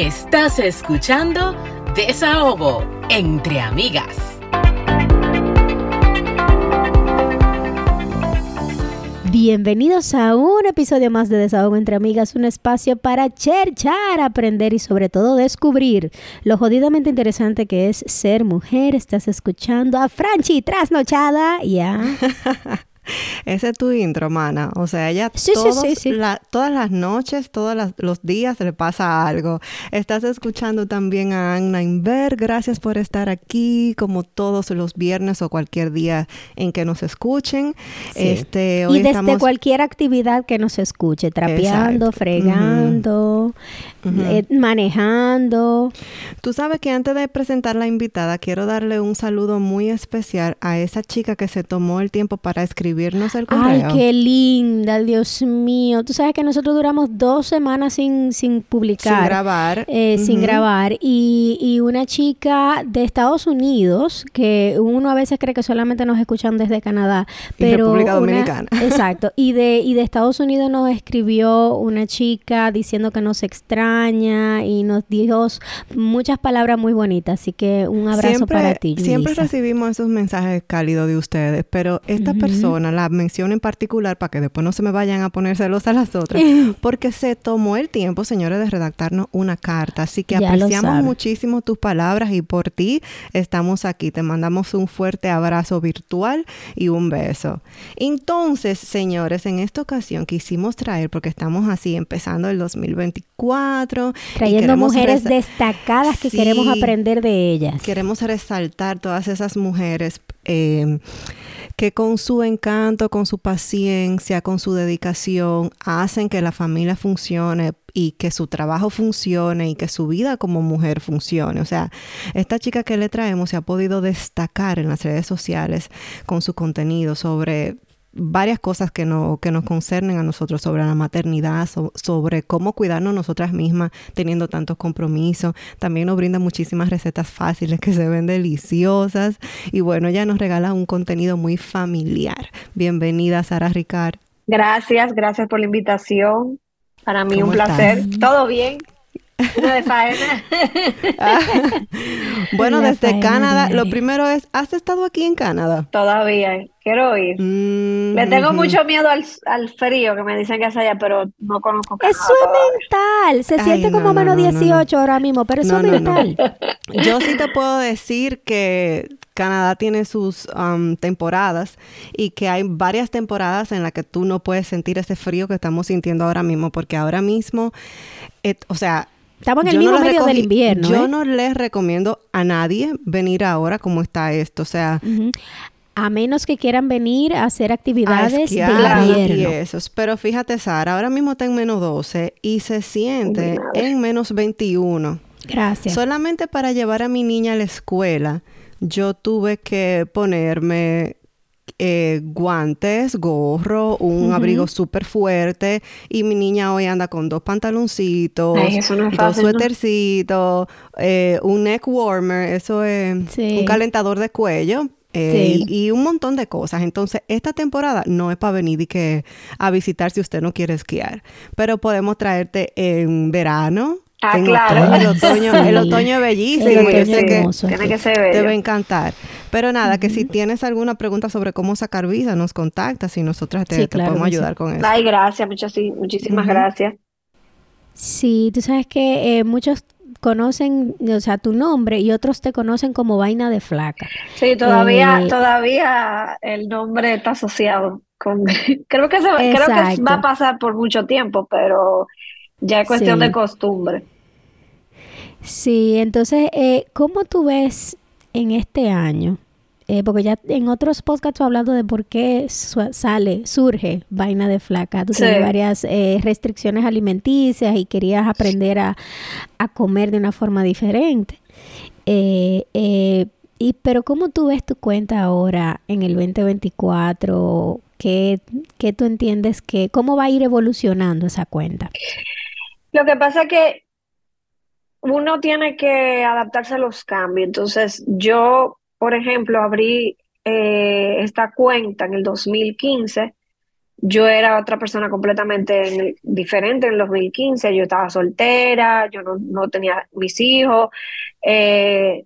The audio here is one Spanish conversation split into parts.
Estás escuchando Desahogo entre amigas. Bienvenidos a un episodio más de Desahogo entre Amigas, un espacio para cherchar, aprender y sobre todo descubrir lo jodidamente interesante que es ser mujer. Estás escuchando a Franchi trasnochada, ya. Ese es tu intro, mana. O sea, ella Sí, sí, todos sí, sí. la- todas las noches, todos las- los días le pasa algo. Estás escuchando también a Anna Inver. Gracias por estar aquí, como todos los viernes o cualquier día en que nos escuchen. Este, hoy y desde estamos- cualquier actividad que nos escuche, trapeando, Exacto. fregando, eh, manejando. Tú sabes que antes de presentar la invitada, quiero darle un saludo muy especial a esa chica que se tomó el tiempo para escribirnos Ay, correo. qué linda, Dios mío. Tú sabes que nosotros duramos dos semanas sin, sin publicar. Sin grabar. eh, sin grabar y, y una chica de Estados Unidos que uno a veces cree que solamente nos escuchan desde Canadá Y pero República una- Dominicana. exacto y de y de Estados Unidos nos escribió una chica diciendo que nos extraña y nos dijo muchas palabras muy bonitas así que un abrazo para ti Siempre recibimos esos mensajes cálidos de ustedes, pero esta persona la menciono en particular para que después no se me vayan a poner celos a las otras, porque se tomó el tiempo, señores, de redactarnos una carta. Así que Ya apreciamos muchísimo tus palabras y por ti estamos aquí. Te mandamos un fuerte abrazo virtual y un beso. Entonces, señores, en esta ocasión quisimos traer, porque estamos así empezando el 2024. y trayendo mujeres destacadas que Sí. queremos aprender de ellas Queremos resaltar todas esas mujeres eh, que con su encanto, con su paciencia, con su dedicación, hacen que la familia funcione y que su trabajo funcione y que su vida como mujer funcione. O sea, esta chica que le traemos se ha podido destacar en las redes sociales con su contenido sobre varias cosas que, no, que nos concernen a nosotros sobre la maternidad, so- sobre cómo cuidarnos nosotras mismas teniendo tantos compromisos. También nos brinda muchísimas recetas fáciles que se ven deliciosas. Y bueno, ella nos regala un contenido muy familiar. Bienvenida, Sara Ricard. Gracias, gracias por la invitación. Para mí ¿Cómo un placer. estás? ¿Todo bien? De faena. bueno, La desde faena Canadá, lo primero es, ¿has estado aquí en Canadá? Todavía. Quiero ir. Mm, Le tengo mucho miedo al, al frío que me dicen que es allá, pero no conozco Canadá eso es mental se Ay, siente no, como no, menos no, no, no. 18 ahora mismo pero eso No, es no, no. mental Yo sí te puedo decir que Canadá tiene sus um, temporadas y que hay varias temporadas en las que tú no puedes sentir ese frío que estamos sintiendo ahora mismo, porque ahora mismo, o sea... Estamos en el yo mismo medio del invierno, Yo ¿eh? no les recomiendo a nadie venir ahora como está esto, o sea... A menos que quieran venir a hacer a actividades de esquiar y invierno. esos. Pero fíjate, Sara, ahora mismo está en menos 12 y se siente en menos 21. Gracias. Solamente para llevar a mi niña a la escuela, yo tuve que ponerme eh, guantes, gorro, un abrigo súper fuerte y mi niña hoy anda con dos pantaloncitos, Ay, no dos suétercitos, eh, un neck warmer, eso es Sí. un calentador de cuello. eh, Sí. y, y un montón de cosas. Entonces, esta temporada no es para venir y que a visitar si usted no quiere esquiar. Pero podemos traerte en verano. Ah, en claro. otoño. El otoño, Sí. el otoño es bellísimo. El yo sé que hermoso. Tiene que ser te va a encantar. Pero nada, que si tienes alguna pregunta sobre cómo sacar visa, nos contactas y nosotras te, Sí, te claro podemos sí. ayudar con eso. Ay, gracias, muchas, sí, muchísimas gracias. Sí, tú sabes que eh, muchos conocen, o sea, tu nombre y otros te conocen como vaina de flaca. Sí, todavía, Eh, todavía el nombre está asociado con. Creo que se, creo que va a pasar por mucho tiempo, pero ya es cuestión Sí. de costumbre. Sí, entonces, eh, ¿cómo tú ves en este año? Eh, porque ya en otros podcasts has hablado de por qué su- sale, surge vaina de flaca. Tú Sí. tienes varias eh, restricciones alimenticias y querías aprender a, a comer de una forma diferente. Eh, y, pero ¿cómo tú ves tu cuenta ahora en el 2024? ¿Qué, qué tú entiendes que, cómo va a ir evolucionando esa cuenta? Lo que pasa es que uno tiene que adaptarse a los cambios. Entonces, yo, por ejemplo, abrí eh, esta cuenta en el 2015 yo era otra persona completamente diferente en el 2015. Yo estaba soltera, yo no, tenía mis hijos. Eh,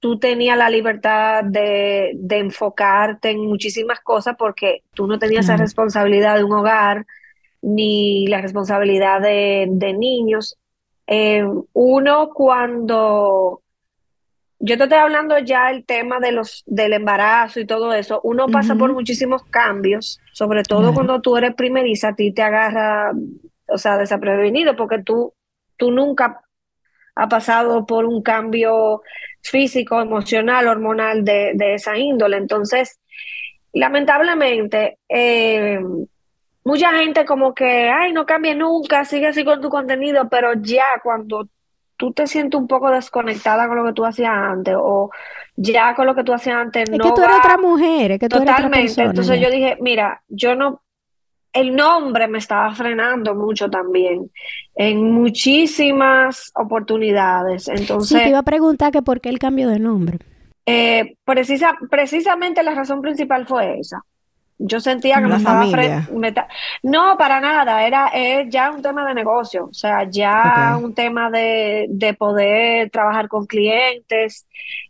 tú tenías la libertad de, enfocarte en muchísimas cosas porque tú no tenías esa responsabilidad de un hogar ni la responsabilidad de, niños. Eh, uno cuando yo te estoy hablando ya el tema de los del embarazo y todo eso. Uno pasa por muchísimos cambios, sobre todo cuando tú eres primeriza, a ti te agarra, o sea, desaprevenido, porque tú, tú nunca has pasado por un cambio físico, emocional, hormonal de, de esa índole. Entonces, lamentablemente, eh, mucha gente como que, ay, no cambie nunca, sigue así con tu contenido, pero ya cuando tú te sientes un poco desconectada con lo que tú hacías antes o ya con lo que tú hacías antes es que tú eres otra mujer, es que tú Totalmente. Eres otra Entonces yo dije, mira, yo no, el nombre me estaba frenando mucho también en muchísimas oportunidades. Entonces, sí, te iba a preguntar que por qué el cambio de nombre. Eh, precisa, precisamente la razón principal fue esa. Yo sentía que me estaba No, para nada, era ya un tema de negocio, o sea, ya un tema de, poder trabajar con clientes.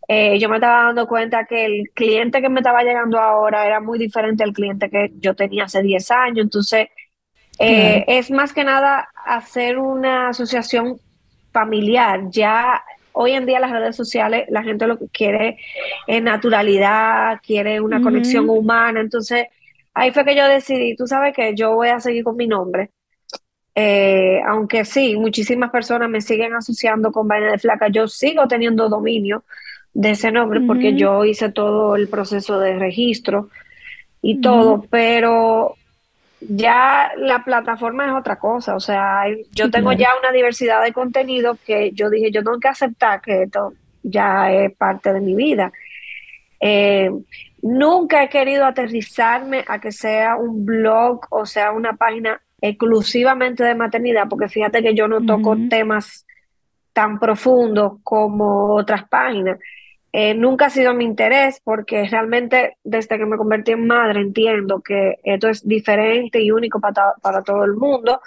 Eh, yo me estaba dando cuenta que el cliente que me estaba llegando ahora era muy diferente al cliente que yo tenía hace 10 años, entonces eh, es más que nada hacer una asociación familiar. Ya hoy en día las redes sociales, la gente lo que quiere es naturalidad, quiere una conexión humana, entonces ahí fue que yo decidí, tú sabes que yo voy a seguir con mi nombre. Eh, aunque sí, muchísimas personas me siguen asociando con Vaina de Flaca, yo sigo teniendo dominio de ese nombre porque yo hice todo el proceso de registro y todo, pero ya la plataforma es otra cosa, o sea, yo tengo ya una diversidad de contenido que yo dije, yo tengo que aceptar que esto ya es parte de mi vida. Eh, Nunca he querido aterrizarme a que sea un blog o sea una página exclusivamente de maternidad, porque fíjate que yo no toco temas tan profundos como otras páginas. Eh, nunca ha sido mi interés porque realmente desde que me convertí en madre entiendo que esto es diferente y único para, para todo el mundo.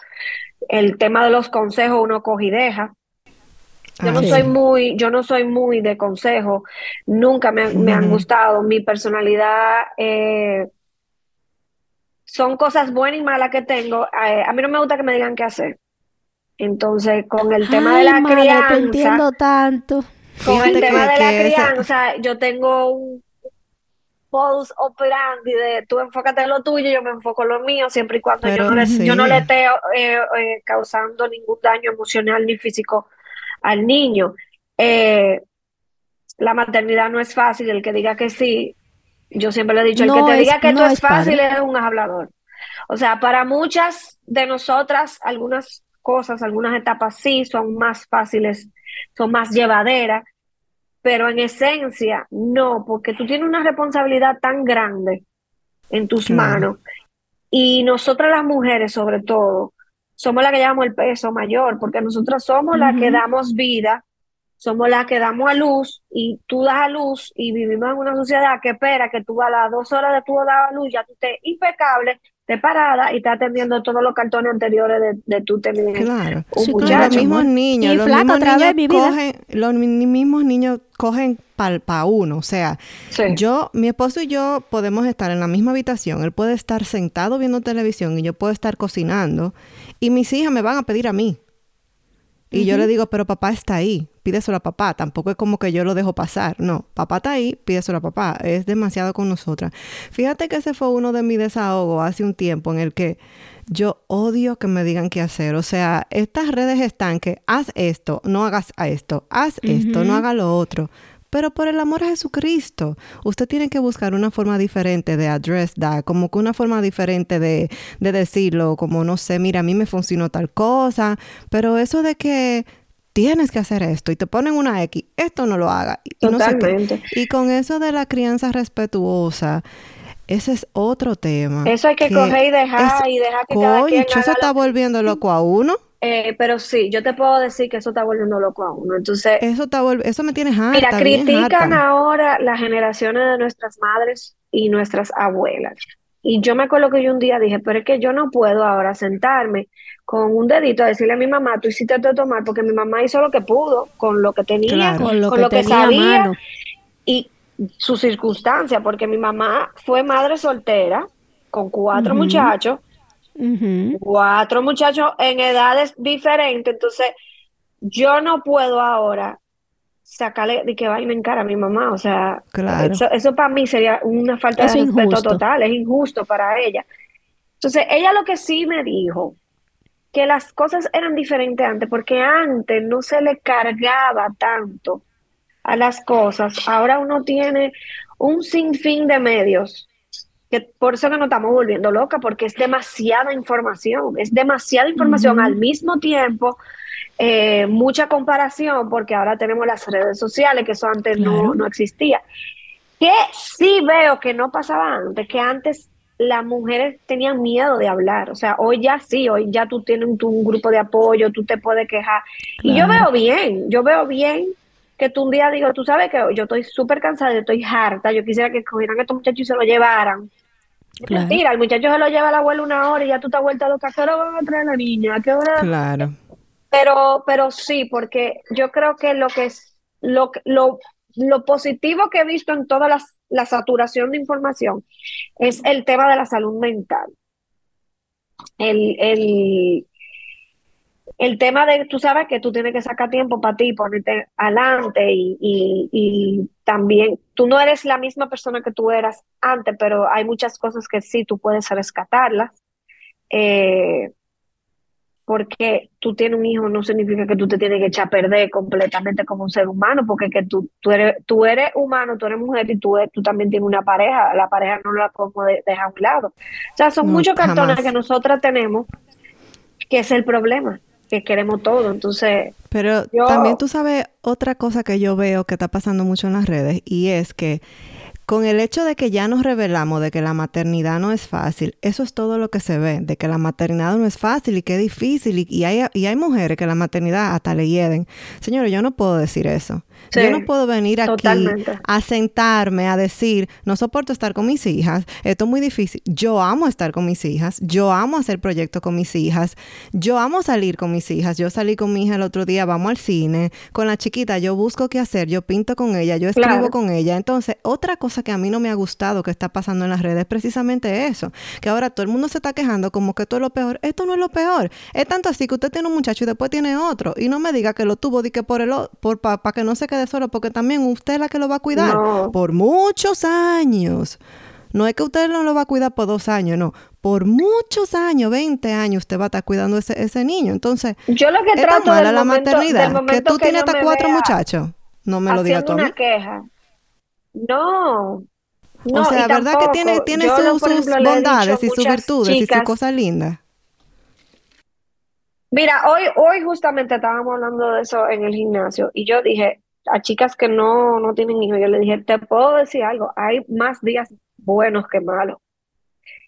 El tema de los consejos uno coge y deja. Yo no ah, soy muy, yo no soy muy de consejo, nunca me, han gustado. Mi personalidad eh, son cosas buenas y malas que tengo. Eh, a mí no me gusta que me digan qué hacer. Entonces, con el tema de la crianza, te entiendo tanto. Con el tema de la crianza, yo tengo un modus operandi de tú enfócate en lo tuyo, yo me enfoco en lo mío, siempre y cuando yo, no le, yo no le esté eh, causando ningún daño emocional ni físico al niño. Eh, la maternidad no es fácil, el que diga que sí, yo siempre le he dicho, el que te diga que esto es, fácil es un hablador. O sea, para muchas de nosotras, algunas cosas, algunas etapas sí son más fáciles, son más llevaderas, pero en esencia no, porque tú tienes una responsabilidad tan grande en tus manos. Y nosotras las mujeres, sobre todo, somos las que llevamos el peso mayor, porque nosotros somos las que damos vida, somos las que damos a luz y tú das a luz y vivimos en una sociedad que espera que tú a las dos horas de tu dar a luz ya tú estés impecable, te parada y estás atendiendo todos los cartones anteriores de, de tú tener claro. un Los mismos niños, los mismos niños, cogen, los mismos niños cogen para uno. O sea, yo, mi esposo y yo podemos estar en la misma habitación. Él puede estar sentado viendo televisión y yo puedo estar cocinando y mis hijas me van a pedir a mí. Y yo le digo, pero papá está ahí, pídeselo a papá. Tampoco es como que yo lo dejo pasar. No, papá está ahí, pídeselo a papá. Es demasiado con nosotras. Fíjate que ese fue uno de mis desahogos hace un tiempo en el que yo odio que me digan qué hacer. O sea, estas redes están que haz esto, no hagas esto, haz esto, no haga lo otro. Pero por el amor a Jesucristo, usted tiene que buscar una forma diferente de address that, como que una forma diferente de, de decirlo, como no sé, mira, a mí me funcionó tal cosa, pero eso de que tienes que hacer esto y te ponen una X, esto no lo haga. Y, Totalmente. y con eso de la crianza respetuosa, ese es otro tema. Eso hay que, coger y dejar y dejar que cada quien eso está volviendo loco a uno. Eh, pero sí, yo te puedo decir que eso está volviendo loco a uno. Entonces, eso está eso me tiene harta. Mira, critican ahora las generaciones de nuestras madres y nuestras abuelas. Y yo me acuerdo que yo un día dije, pero es que yo no puedo ahora sentarme con un dedito a decirle a mi mamá, tú hiciste de tomar, porque mi mamá hizo lo que pudo, con lo que tenía, con lo, que, sabía y su circunstancia, porque mi mamá fue madre soltera con cuatro muchachos, cuatro muchachos en edades diferentes, entonces yo no puedo ahora sacarle de que vaina en cara a mi mamá. O sea, eso, para mí sería una falta de respeto total, es injusto para ella. Entonces, ella lo que sí me dijo, que las cosas eran diferentes antes, porque antes no se le cargaba tanto a las cosas. Ahora uno tiene un sinfín de medios, que por eso que nos estamos volviendo loca, porque es demasiada información, es demasiada información al mismo tiempo eh, mucha comparación porque ahora tenemos las redes sociales, que eso antes no, no existía. Que sí veo que no pasaba antes, que antes las mujeres tenían miedo de hablar. O sea, hoy ya sí, hoy ya tú tienes un, grupo de apoyo, tú te puedes quejar. Y yo veo bien, yo veo bien que tú un día digo, tú sabes que yo estoy súper cansada, yo estoy harta, yo quisiera que cogieran a estos muchachos y se lo llevaran. Mentira, el muchacho se lo lleva a la abuela una hora y ya tú te has vuelto loca. ¿A qué hora van a traer a la niña? ¿A qué hora? Claro. Pero, pero sí, porque yo creo que lo que es lo, lo, lo positivo que he visto en toda la, la saturación de información es el tema de la salud mental. El, el, el tema de, tú sabes que tú tienes que sacar tiempo para ti, ponerte adelante y, y, y, también tú no eres la misma persona que tú eras antes, pero hay muchas cosas que sí tú puedes rescatarlas. Eh, porque tú tienes un hijo no significa que tú te tienes que echar a perder completamente como un ser humano, porque que tú, tú, eres, tú eres humano, tú eres mujer y tú, tú también tienes una pareja, la pareja no la podemos dejar a un lado. O sea, son muchos cartones que nosotras tenemos, que es el problema, que queremos todo, entonces... Pero también tú sabes otra cosa que yo veo que está pasando mucho en las redes y es que con el hecho de que ya nos revelamos de que la maternidad no es fácil, eso es todo lo que se ve, de que la maternidad no es fácil y que es difícil y, hay, y hay mujeres que la maternidad hasta le hieden. Señores, yo no puedo decir eso. yo no puedo venir aquí a sentarme a decir, no soporto estar con mis hijas, esto es muy difícil. Yo amo estar con mis hijas, yo amo hacer proyectos con mis hijas, yo amo salir con mis hijas. Yo salí con mi hija el otro día, vamos al cine, con la chiquita, yo busco qué hacer, yo pinto con ella, yo escribo con ella. Entonces, otra cosa que a mí no me ha gustado que está pasando en las redes es precisamente eso, que ahora todo el mundo se está quejando como que esto es lo peor. Esto no es lo peor. Es tanto así que usted tiene un muchacho y después tiene otro y no me diga que lo tuvo de que por el por para que no se quede solo, porque también usted es la que lo va a cuidar por muchos años. No es que usted no lo va a cuidar por dos años, no. Por muchos años, 20 años, usted va a estar cuidando ese, ese niño. Entonces, yo lo que trato mala la maternidad. que tú tienes hasta cuatro muchachos. No me lo digas tú una queja. No. no o sea, ¿verdad que tiene, tiene sus bondades y sus virtudes y sus cosas lindas? Mira, hoy, hoy justamente estábamos hablando de eso en el gimnasio y yo dije a chicas que no, no tienen hijos, yo le dije, te puedo decir algo, hay más días buenos que malos.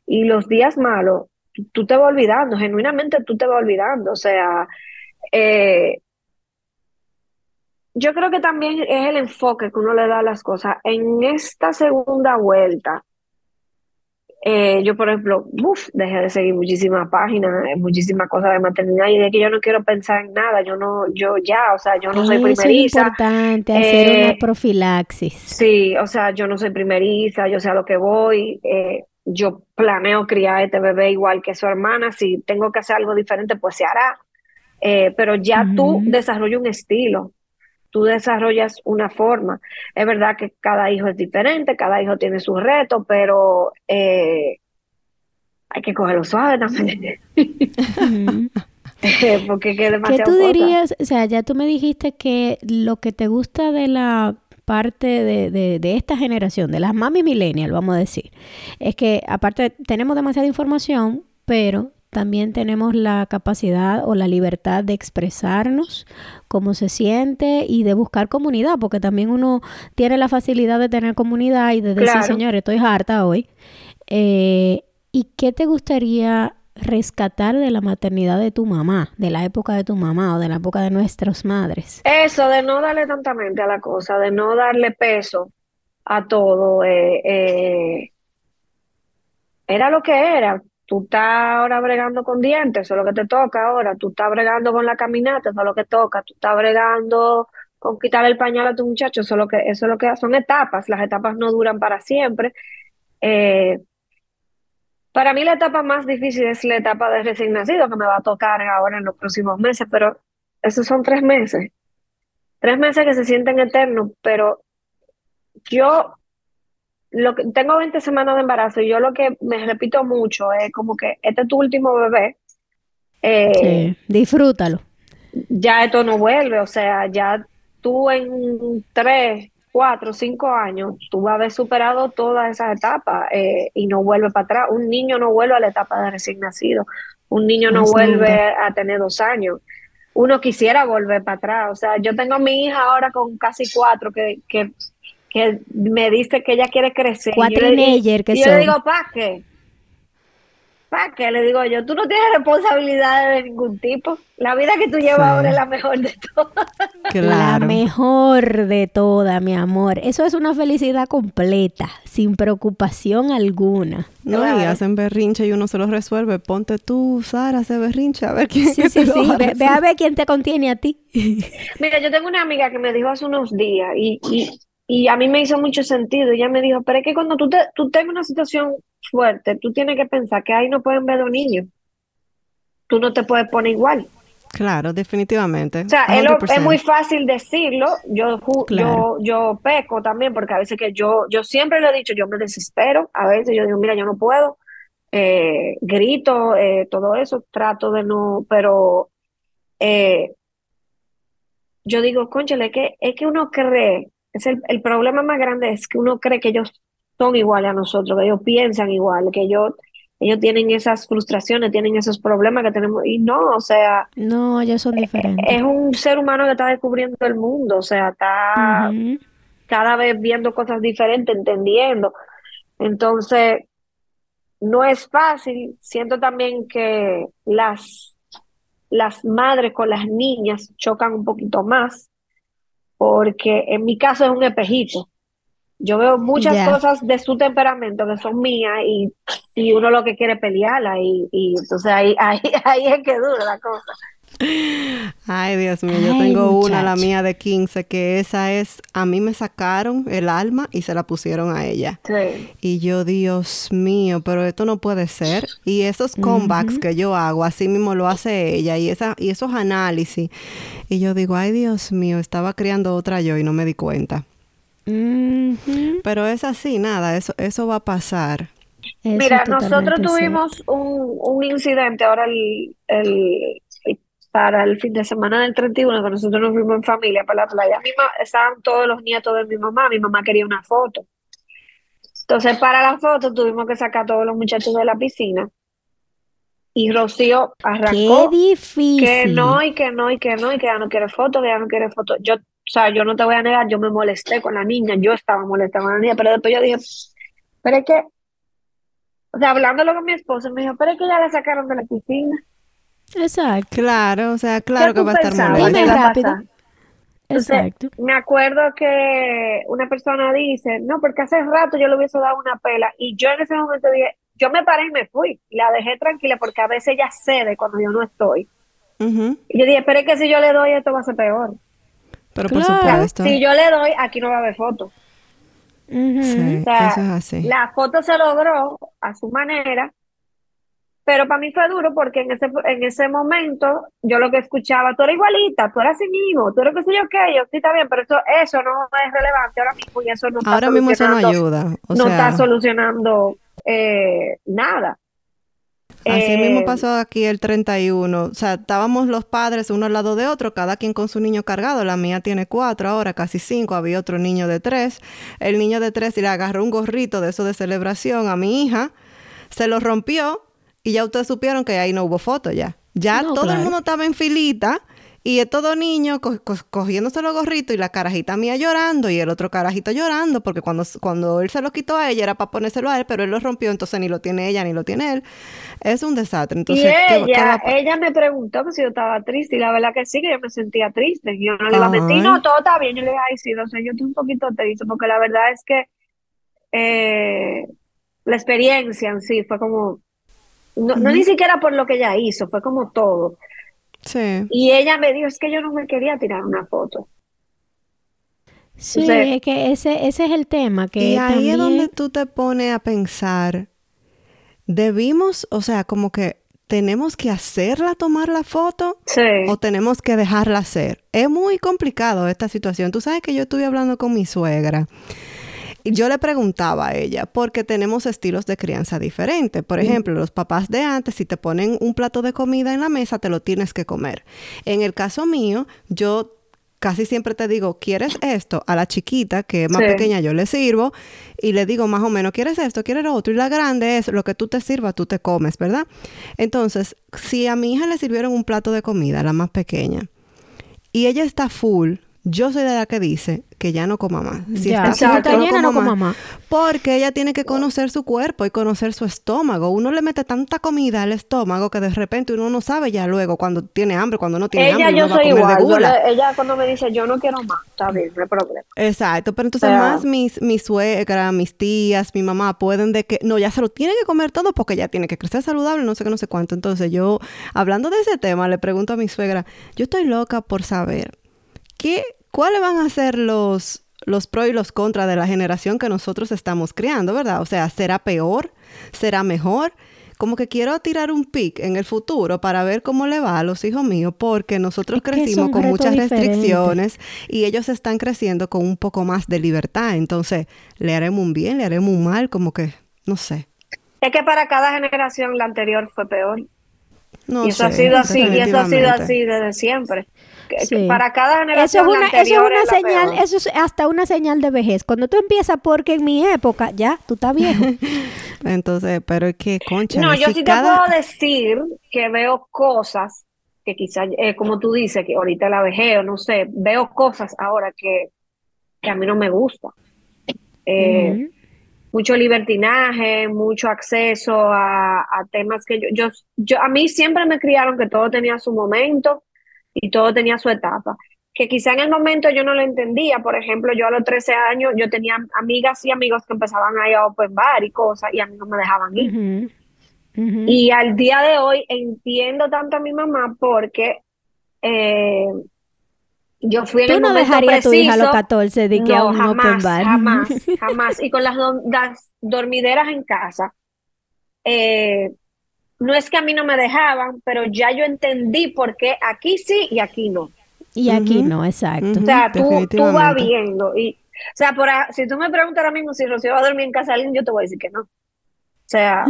Y los días malos, tú te vas olvidando, genuinamente tú te vas olvidando. O sea, eh, yo creo que también es el enfoque que uno le da a las cosas. En esta segunda vuelta, eh, yo, por ejemplo, uf, dejé de seguir muchísimas páginas, eh, muchísimas cosas de maternidad y de que yo no quiero pensar en nada, yo no, yo ya, o sea, yo no soy primeriza. Es importante hacer una eh, profilaxis. Sí, o sea, yo no soy primeriza, yo sé a lo que voy, yo planeo criar a este bebé igual que su hermana, si tengo que hacer algo diferente, pues se hará. pero ya tú desarrollas un estilo, tú desarrollas una forma. Es verdad que cada hijo es diferente, cada hijo tiene sus retos, pero eh, hay que cogerlo suave también. Porque es demasiado ¿Qué tú dirías? O sea, ya tú me dijiste que lo que te gusta de la parte de, de, de, esta generación, de las mami millennial, vamos a decir, es que aparte tenemos demasiada información, pero también tenemos la capacidad o la libertad de expresarnos cómo se siente y de buscar comunidad, porque también uno tiene la facilidad de tener comunidad y de decir, señor, estoy harta hoy. Eh, ¿Y qué te gustaría rescatar de la maternidad de tu mamá, de la época de tu mamá o de la época de nuestras madres? Eso, de no darle tanta mente a la cosa, de no darle peso a todo. Eh, eh era lo que era. Tú estás ahora bregando con dientes, eso es lo que te toca ahora. Tú estás bregando con la caminata, eso es lo que toca. Tú estás bregando con quitar el pañal a tu muchacho, eso es lo que, eso es lo que son etapas. Las etapas no duran para siempre. Eh, para mí la etapa más difícil es la etapa de recién nacido, que me va a tocar ahora en los próximos meses, pero esos son tres meses. Tres meses que se sienten eternos, pero yo lo que, tengo 20 semanas de embarazo y yo lo que me repito mucho es como que este es tu último bebé. Eh, sí, disfrútalo. Ya esto no vuelve, o sea, ya tú en tres, cuatro, cinco años, tú vas a haber superado todas esas etapas eh, y no vuelve para atrás. Un niño no vuelve a la etapa de recién nacido. Un niño no vuelve a tener dos años. Uno quisiera volver para atrás. O sea, yo tengo a mi hija ahora con casi cuatro que, que que me dice que ella quiere crecer. Cuatro y yo, que y yo le digo, ¿para qué? ¿Para qué? Le digo yo, tú no tienes responsabilidades de ningún tipo. La vida que tú llevas ahora es la mejor de todas. La mejor de todas, mi amor. Eso es una felicidad completa, sin preocupación alguna. No, y hacen berrinche y uno se los resuelve. Ponte tú, Sara, hace berrinche, a ver quién Sí, sí, sí. Ve, a ver quién te contiene a ti. Mira, yo tengo una amiga que me dijo hace unos días y, y y a mí me hizo mucho sentido. Ella me dijo, pero es que cuando tú, te, tú tengas una situación fuerte, tú tienes que pensar que ahí no pueden ver a los niños. Tú no te puedes poner igual. Claro, definitivamente. O sea, es, muy fácil decirlo. Yo, yo, yo peco también, porque a veces que yo, yo siempre lo he dicho, yo me desespero. A veces yo digo, mira, yo no puedo. Eh, grito, eh, todo eso, trato de no, pero eh, yo digo, conchale, que, es que uno cree el, problema más grande es que uno cree que ellos son iguales a nosotros, que ellos piensan igual, que ellos, ellos tienen esas frustraciones, tienen esos problemas que tenemos. Y no, o sea. No, ellos son diferentes. Es, un ser humano que está descubriendo el mundo, o sea, está cada vez viendo cosas diferentes, entendiendo. Entonces, no es fácil. Siento también que las, las madres con las niñas chocan un poquito más porque en mi caso es un espejito. Yo veo muchas cosas de su temperamento que son mías y, y uno lo que quiere pelearla y, y entonces ahí, ahí, ahí es que dura la cosa. Ay, Dios mío, yo tengo una, la mía de 15, que esa es, a mí me sacaron el alma y se la pusieron a ella. Sí. Y yo, Dios mío, pero esto no puede ser. Y esos comebacks que yo hago, así mismo lo hace ella y, esa, y esos análisis. Y yo digo, ay, Dios mío, estaba criando otra yo y no me di cuenta. Pero es así, nada, eso, eso va a pasar. Mira, nosotros tuvimos un, un, incidente ahora el, el para el fin de semana del 31, que nosotros nos fuimos en familia para la playa, mi estaban todos los nietos de mi mamá, mi mamá quería una foto. Entonces, para la foto tuvimos que sacar a todos los muchachos de la piscina. Y Rocío arrancó. Qué difícil. Que no, y que no, y que no, y que ya no quiere foto, que ya no quiere foto. Yo, o sea, yo no te voy a negar, yo me molesté con la niña, yo estaba molesta con la niña, pero después yo dije, pero es que, o sea, hablándolo con mi esposo, me dijo, pero es que ya la sacaron de la piscina. Exacto. Claro, o sea, claro que va a estar muy rápido. Exacto. me acuerdo que una persona dice, no, porque hace rato yo le hubiese dado una pela y yo en ese momento dije, yo me paré y me fui, la dejé tranquila porque a veces ella cede cuando yo no estoy. Y yo dije, pero es que si yo le doy esto va a ser peor. Pero por supuesto. Si yo le doy, aquí no va a haber foto. sí, eso es así. La foto se logró a su manera, pero para mí fue duro porque en ese, en ese momento yo lo que escuchaba, tú eres igualita, tú eres así mismo, tú eres que sé yo qué, yo sí está bien, pero eso, eso no es relevante ahora mismo y eso no está Ahora mismo eso no ayuda. no está solucionando eh, nada. Así mismo eh, pasó aquí el 31. O sea, estábamos los padres uno al lado de otro, cada quien con su niño cargado. La mía tiene cuatro ahora, casi cinco. Había otro niño de tres. El niño de tres le agarró un gorrito de eso de celebración a mi hija. Se lo rompió y ya ustedes supieron que ahí no hubo foto ya. Ya todo el mundo estaba en filita y estos dos niños cogiéndose los gorritos y la carajita mía llorando y el otro carajito llorando porque cuando, cuando él se lo quitó a ella era para ponérselo a él, pero él lo rompió, entonces ni lo tiene ella ni lo tiene él. Es un desastre. Entonces, y ella, ella me preguntó que si yo estaba triste y la verdad que sí, que yo me sentía triste. Y yo no le iba a mentir, no, todo está bien. Yo le dije, ay, sí, no sé, yo estoy un poquito triste porque la verdad es que... Eh, la experiencia en sí fue como, no, ni siquiera por lo que ella hizo, fue como todo. Sí. Y ella me dijo, es que yo no me quería tirar una foto. Sí, es que ese, ese es el tema. Que y ahí es donde tú te pones a pensar, debimos, o sea, como que tenemos que hacerla tomar la foto o tenemos que dejarla hacer. Es muy complicado esta situación. Tú sabes que yo estuve hablando con mi suegra yo le preguntaba a ella, porque tenemos estilos de crianza diferentes. Por ejemplo, los papás de antes, si te ponen un plato de comida en la mesa, te lo tienes que comer. En el caso mío, yo casi siempre te digo, ¿quieres esto? A la chiquita, que es más pequeña, yo le sirvo y le digo más o menos, ¿quieres esto? ¿Quieres lo otro? Y la grande es lo que tú te sirvas, tú te comes, ¿verdad? Entonces, si a mi hija le sirvieron un plato de comida, la más pequeña, y ella está full, yo soy de la que dice que ya no coma más. Si está, llena, no coma más. Porque ella tiene que conocer su cuerpo y conocer su estómago. Uno le mete tanta comida al estómago que de repente uno no sabe ya luego cuando tiene hambre, cuando no tiene hambre. Ella yo soy igual. ella cuando me dice yo no quiero más, está bien, no hay problema. Exacto, pero entonces más mis, mis suegras, mis tías, mi mamá pueden de que no, ya se lo tiene que comer todo porque ya tiene que crecer saludable, no sé qué, no sé cuánto. Entonces yo, hablando de ese tema, le pregunto a mi suegra, yo estoy loca por saber qué ¿cuáles van a ser los, los pros y los contras de la generación que nosotros estamos criando, verdad? O sea, ¿será peor? ¿Será mejor? Como que quiero tirar un pic en el futuro para ver cómo le va a los hijos míos, porque nosotros crecimos con muchas restricciones y ellos están creciendo con un poco más de libertad. Entonces, ¿le haremos un bien? ¿Le haremos un mal? Como que, no sé. Es que para cada generación la anterior fue peor. No y eso ha sido así, y eso ha sido así desde siempre para cada generación. Eso es una, eso es una señal, eso es hasta una señal de vejez. Cuando tú empiezas, porque en mi época, ya, tú estás viejo. Entonces, pero es que, concha. No, yo sí te puedo decir que veo cosas que quizás, eh, como tú dices, que ahorita la vejeo, no sé, veo cosas ahora que, que a mí no me gusta. Eh, mucho libertinaje, mucho acceso a, a temas que yo, yo, yo, a mí siempre me criaron que todo tenía su momento y todo tenía su etapa. Que quizá en el momento yo no lo entendía. Por ejemplo, yo a los 13 años, yo tenía amigas y amigos que empezaban a ir a open bar y cosas y a mí no me dejaban ir. Y al día de hoy entiendo tanto a mi mamá porque eh, yo fui en ¿Tú el no dejarías a tu hija a los 14 de que a un open bar? Jamás, jamás. Y con las, las dormideras en casa, eh, no es que a mí no me dejaban, pero ya yo entendí por qué aquí sí y aquí no. Y aquí no, exacto. o sea, tú, tú, vas viendo. Y, o sea, por si tú me preguntas ahora mismo si Rocío va a dormir en casa de alguien, yo te voy a decir que no. O sea,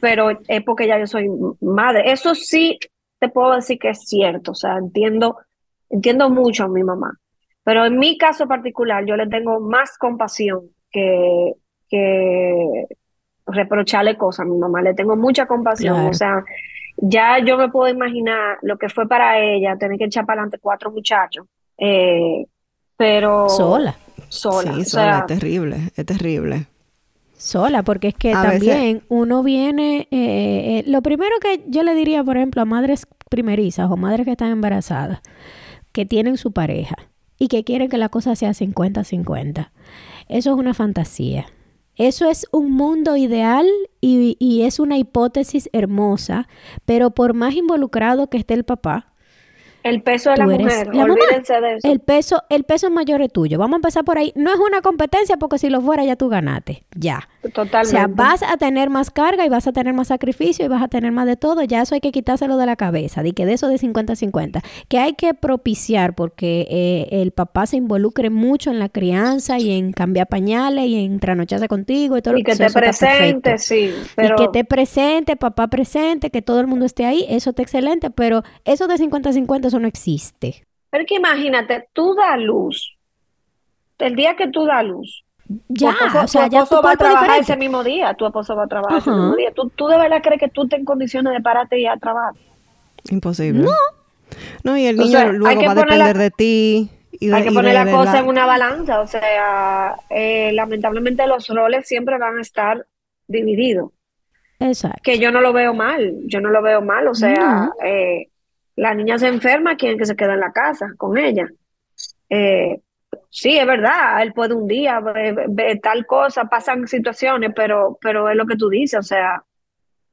pero es porque ya yo soy madre. Eso sí te puedo decir que es cierto. O sea, entiendo, entiendo mucho a mi mamá. Pero en mi caso particular, yo le tengo más compasión que, que, reprocharle cosas a mi mamá, le tengo mucha compasión, o sea, ya yo me puedo imaginar lo que fue para ella tener que echar para adelante cuatro muchachos, eh, pero... Sola. Sola. Sí, sola, es terrible, es terrible. Sola, porque es que también uno viene, eh, eh, lo primero que yo le diría, por ejemplo, a madres primerizas o madres que están embarazadas, que tienen su pareja y que quieren que la cosa sea 50-50, eso es una fantasía. Eso es un mundo ideal y, es una hipótesis hermosa, pero por más involucrado que esté el papá, el peso de la mujer, olvídense de eso. El peso, el peso mayor es tuyo. Vamos a empezar por ahí. No es una competencia porque si lo fuera ya tú ganaste. Ya. Totalmente. O sea, vas a tener más carga y vas a tener más sacrificio y vas a tener más de todo. Ya eso hay que quitárselo de la cabeza. De que de eso de 50-50. Que hay que propiciar porque eh, el papá se involucre mucho en la crianza y en cambiar pañales y en tranocharse contigo y todo y lo que, que te presente, sí. Y que te presente, papá presente, que todo el mundo esté ahí. Eso está excelente. Pero eso de 50-50 eso no existe. Pero que imagínate, tú da luz. El día que tú da luz, ya, tu o sea, ya esposo va a trabajar ese mismo día, tu esposo va a trabajar ese mismo día. ¿Tú, ¿Tú, de verdad crees que tú estés en condiciones de pararte y a trabajar? Imposible. No. No, y el niño luego va a depender de ti. Y hay que poner la cosa en una balanza. O sea, eh, lamentablemente los roles siempre van a estar divididos. Exacto. Que yo no lo veo mal. Yo no lo veo mal. O sea, eh, la niña se enferma, quieren que se quede en la casa con ella. Eh, sí, es verdad, él puede un día ver, tal cosa, pasan situaciones, pero, pero es lo que tú dices, o sea,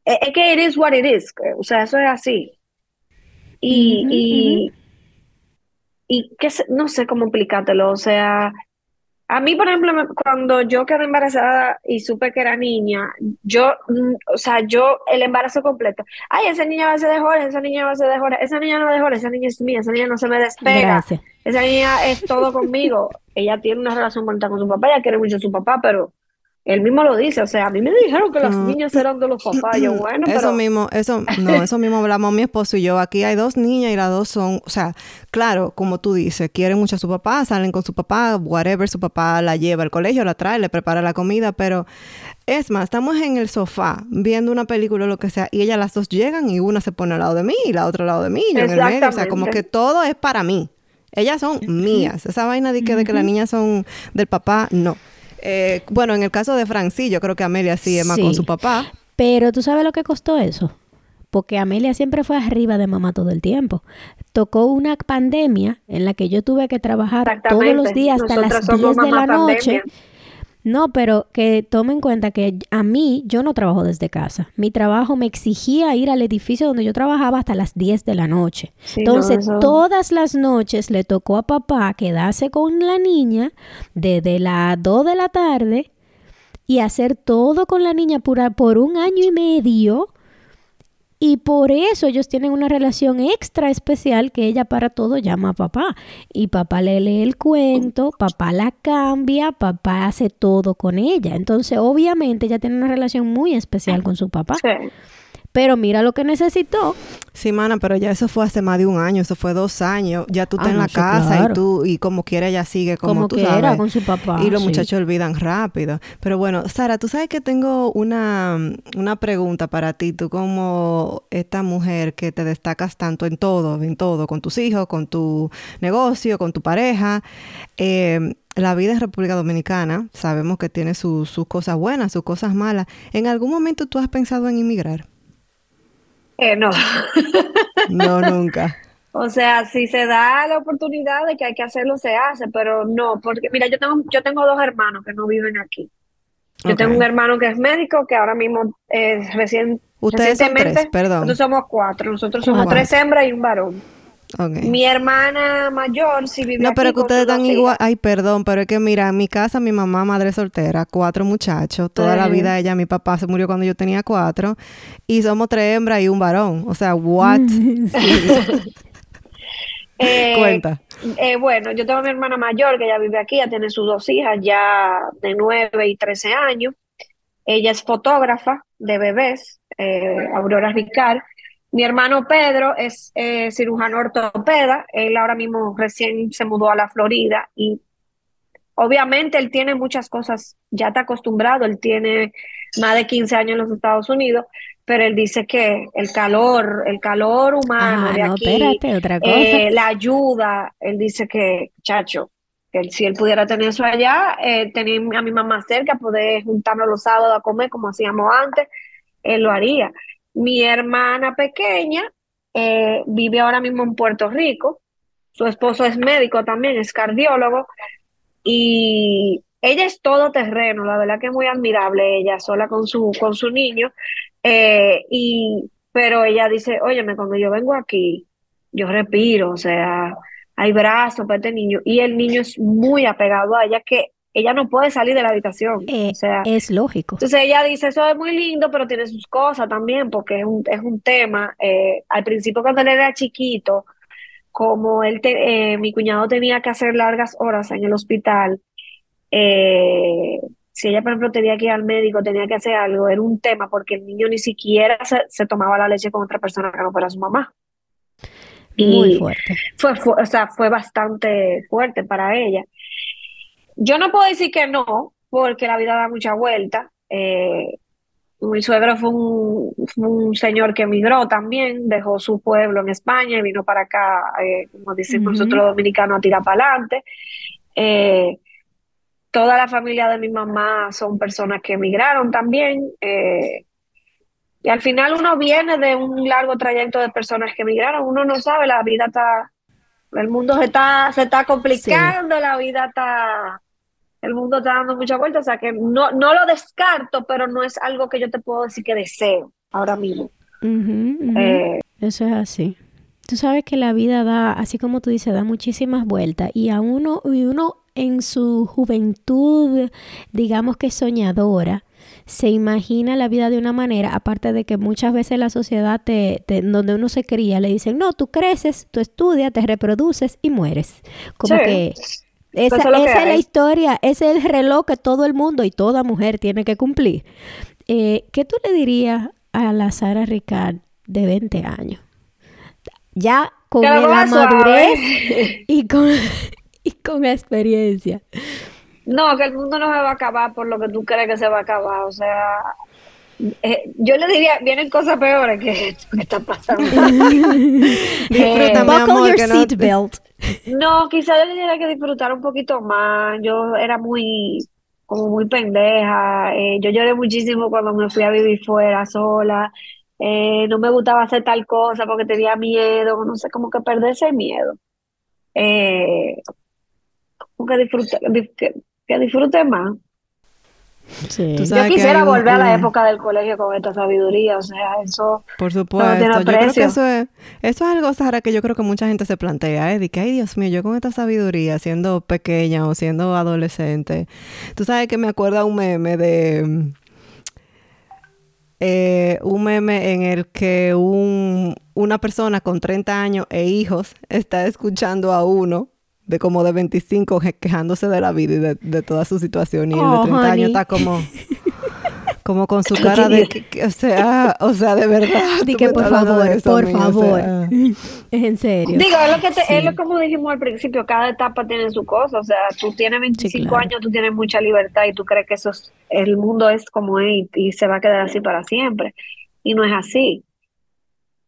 es, que it is what it is, o sea, eso es así. Y, y, y que no sé cómo explicártelo, o sea, a mí, por ejemplo, cuando yo quedé embarazada y supe que era niña, yo, mm, o sea, yo, el embarazo completo, ay, esa niña va a ser de Jorge, esa niña va a ser de Jorge, esa niña no es de Jorge, esa niña es mía, esa niña no se me despega, esa niña es todo conmigo. Ella tiene una relación bonita con su papá, ella quiere mucho a su papá, pero él mismo lo dice, o sea, a mí me dijeron que las niñas eran de los papás, yo bueno, Eso mismo, eso, no, eso mismo hablamos mi esposo y yo, aquí hay dos niñas y las dos son, o sea, claro, como tú dices, quieren mucho a su papá, salen con su papá, whatever, su papá la lleva al colegio, la trae, le prepara la comida, pero es más, estamos en el sofá viendo una película o lo que sea, y ellas las dos llegan y una se pone al lado de mí y la otra al lado de mí, yo en el medio, o sea, como que todo es para mí. Ellas son mías. Esa vaina de que, de que las niñas son del papá, no. Eh, bueno, en el caso de Frank, sí, yo creo que Amelia sí es más con su papá. Pero tú sabes lo que costó eso. Porque Amelia siempre fue arriba de mamá todo el tiempo. Tocó una pandemia en la que yo tuve que trabajar todos los días hasta las 10 de la noche. No, pero que tome en cuenta que a mí yo no trabajo desde casa. Mi trabajo me exigía ir al edificio donde yo trabajaba hasta las 10 de la noche. Entonces, todas las noches le tocó a papá quedarse con la niña desde las 2 de la tarde y hacer todo con la niña por, por un año y medio y por eso ellos tienen una relación extra especial que ella para todo llama a papá. Y papá le lee el cuento, papá la cambia, papá hace todo con ella. Entonces, obviamente, ella tiene una relación muy especial con su papá. Pero mira lo que necesitó. Sí, mana, pero ya eso fue hace más de un año, eso fue dos años. Ya tú estás ah, en la casa y tú, y como quiera, ella sigue como, como tú sabes. con su papá. Y los muchachos olvidan rápido. Pero bueno, Sara, tú sabes que tengo una, una pregunta para ti. Tú como esta mujer que te destacas tanto en todo, en todo, con tus hijos, con tu negocio, con tu pareja. Eh, la vida en República Dominicana, sabemos que tiene sus cosas buenas, sus cosas malas. ¿En algún momento tú has pensado en inmigrar? Eh, no. no, nunca. O sea, si se da la oportunidad de que hay que hacerlo, se hace, pero no, porque mira, yo tengo, yo tengo dos hermanos que no viven aquí. Yo tengo un hermano que es médico, que ahora mismo es recién, Ustedes son tres, perdón. Nosotros somos cuatro, nosotros somos tres hembras y un varón. Mi hermana mayor sí vive No, pero que ustedes están igual. Ay, perdón, pero es que mira, en mi casa, mi mamá, madre soltera, cuatro muchachos. Toda la vida ella, mi papá se murió cuando yo tenía cuatro. Y somos tres hembras y un varón. O sea, what? eh, Cuenta. Eh, bueno, yo tengo a mi hermana mayor que ya vive aquí, ya tiene sus dos hijas, ya de nueve y trece años. Ella es fotógrafa de bebés, eh, Aurora Ricard. Mi hermano Pedro es eh, cirujano ortopeda, él ahora mismo recién se mudó a la Florida y obviamente él tiene muchas cosas, ya está acostumbrado, él tiene más de 15 años en los Estados Unidos, pero él dice que el calor, el calor humano de aquí, eh, la ayuda, él dice que, chacho, que si él pudiera tener eso allá, eh, tener a mi mamá cerca, poder juntarnos los sábados a comer como hacíamos antes, él lo haría. Mi hermana pequeña eh, vive ahora mismo en Puerto Rico. Su esposo es médico también, es cardiólogo. Y ella es todo terreno, la verdad que es muy admirable ella, sola con su, con su niño. Eh, y, pero ella dice, óyeme, cuando yo vengo aquí, yo respiro, o sea, hay brazos para este niño. Y el niño es muy apegado a ella, que ella no puede salir de la habitación. Eh, o sea, es lógico. Entonces ella dice, eso es muy lindo, pero tiene sus cosas también, porque es un, es un tema. Eh, al principio cuando él era chiquito, como él eh, mi cuñado tenía que hacer largas horas en el hospital, si ella, por ejemplo, tenía que ir al médico, tenía que hacer algo, era un tema, porque el niño ni siquiera se, tomaba la leche con otra persona que no fuera su mamá. Muy fuerte. Fue, fue, o sea, fue bastante fuerte para ella. Yo no puedo decir que no, porque la vida da mucha vuelta. Eh, mi suegro fue un, señor que emigró también, dejó su pueblo en España y vino para acá, eh, como decimos nosotros dominicanos, a tirar para adelante. Eh, toda la familia de mi mamá son personas que emigraron también. y al final uno viene de un largo trayecto de personas que emigraron, uno no sabe, la vida está El mundo se está, se está complicando, la vida está, el mundo está dando mucha vuelta, o sea que no, no lo descarto, pero no es algo que yo te puedo decir que deseo ahora mismo. Eh, Eso es así. Tú sabes que la vida da, así como tú dices, da muchísimas vueltas y a uno, y uno en su juventud, digamos que soñadora, se imagina la vida de una manera, aparte de que muchas veces la sociedad te, donde uno se cría le dicen, no, tú creces, tú estudias, te reproduces y mueres. Como que esa, es, la historia, ese es el reloj que todo el mundo y toda mujer tiene que cumplir. Eh, ¿Qué tú le dirías a la Sara Ricard de 20 años? Ya con la madurez y con, y con experiencia. No, que el mundo no se va a acabar por lo que tú crees que se va a acabar. O sea, eh, yo le diría, vienen cosas peores que esto que está pasando. Disfruta, eh, buckle your seatbelt. No, quizás yo le diría que disfrutar un poquito más. Yo era muy, como muy pendeja. Eh, yo lloré muchísimo cuando me fui a vivir fuera sola. Eh, no me gustaba hacer tal cosa porque tenía miedo, no sé, como que perder ese miedo. Eh, como que disfrute, que, disfrute más. Sí. Yo quisiera volver a la época del colegio con esta sabiduría, o sea, eso. Por supuesto, yo creo que eso es, eso es algo, Sara, que yo creo que mucha gente se plantea, ¿eh? De que, ay, Dios mío, yo con esta sabiduría, siendo pequeña o siendo adolescente. Tú sabes que me acuerda un meme de. Eh, un meme en el que un, una persona con 30 años e hijos está escuchando a uno de como de 25 quejándose de la vida y de, toda su situación. Y el de 30 años está como, como con su cara de, o sea, o sea, de verdad. Di que por favor, por favor. es en serio. Digo, es lo que te, es lo como dijimos al principio, cada etapa tiene su cosa. O sea, tú tienes 25 años, tú tienes mucha libertad y tú crees que eso el mundo es como es y se va a quedar así para siempre. Y no es así.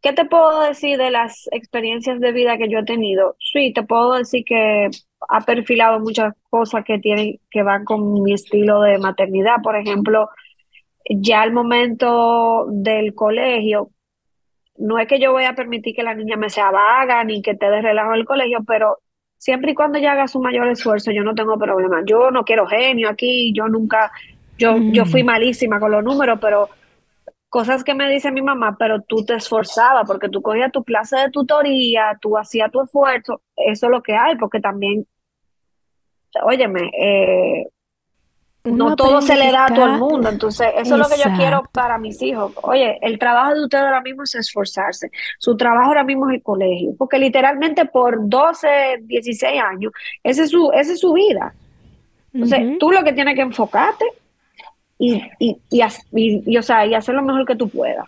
¿Qué te puedo decir de las experiencias de vida que yo he tenido? Sí, te puedo decir que ha perfilado muchas cosas que tienen que van con mi estilo de maternidad. Por ejemplo, ya al momento del colegio, no es que yo voy a permitir que la niña me sea vaga ni que te dé relajo en el colegio, pero siempre y cuando ella haga su mayor esfuerzo, yo no tengo problema. Yo no quiero genio aquí, yo nunca, yo, yo fui malísima con los números, pero cosas que me dice mi mamá, pero tú te esforzabas porque tú cogías tu clase de tutoría, tú hacías tu esfuerzo, eso es lo que hay, porque también, óyeme, eh, no todo se le da a todo el mundo, entonces eso es lo que yo quiero para mis hijos. Oye, el trabajo de usted ahora mismo es esforzarse, su trabajo ahora mismo es el colegio, porque literalmente por 12, 16 años, esa es su, esa es su vida. Entonces, tú lo que tienes que enfocarte y, y, y, o sea, y hacer lo mejor que tú puedas.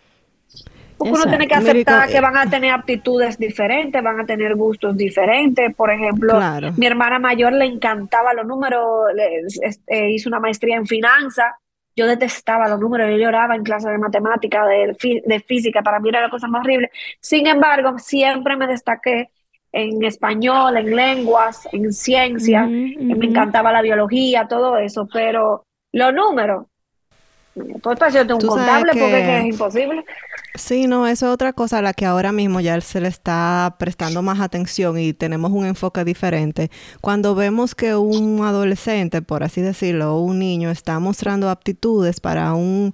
Porque uno tiene que aceptar que van a tener aptitudes diferentes, van a tener gustos diferentes. Por ejemplo, mi hermana mayor le encantaba los números, eh, hizo una maestría en finanzas. Yo detestaba los números, yo lloraba en clases de matemática, de, de física, para mí era la cosa más horrible. Sin embargo, siempre me destaqué en español, en lenguas, en ciencia, me encantaba la biología, todo eso, pero los números, todo está haciendo un contable porque es imposible. Sí, no, eso es otra cosa a la que ahora mismo ya se le está prestando más atención y tenemos un enfoque diferente. Cuando vemos que un adolescente, por así decirlo, o un niño está mostrando aptitudes para un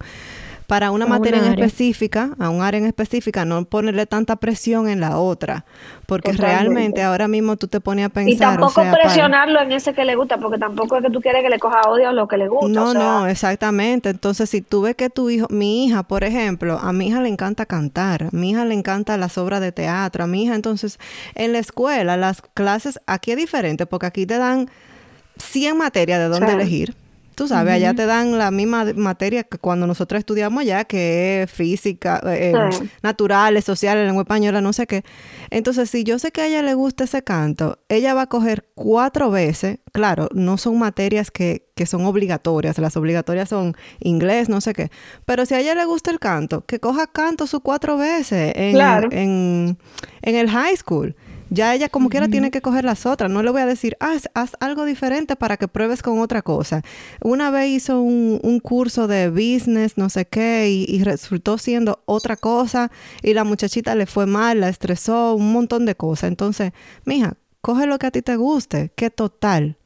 para una materia en específica, a un área en específica, no ponerle tanta presión en la otra, porque realmente ahora mismo tú te pones a pensar. Y tampoco presionarlo en ese que le gusta, porque tampoco es que tú quieres que le coja odio a lo que le gusta. No, no, exactamente. Entonces, si tú ves que tu hijo, mi hija, por ejemplo, a mi hija le encanta cantar, a mi hija le encanta las obras de teatro, a mi hija, entonces, en la escuela, las clases, aquí es diferente, porque aquí te dan 100 materias de dónde elegir Tú sabes, allá te dan la misma materia que cuando nosotros estudiamos allá, que es física, eh, eh, naturales, sociales, lengua española, no sé qué. Entonces, si yo sé que a ella le gusta ese canto, ella va a coger cuatro veces, claro, no son materias que, que son obligatorias, las obligatorias son inglés, no sé qué, pero si a ella le gusta el canto, que coja canto sus cuatro veces en, en, en el high school. Ya ella como quiera tiene que coger las otras. No le voy a decir, ah, haz, algo diferente para que pruebes con otra cosa. Una vez hizo un, un curso de business, no sé qué, y, resultó siendo otra cosa y la muchachita le fue mal, la estresó, un montón de cosas. Entonces, mija, coge lo que a ti te guste, que total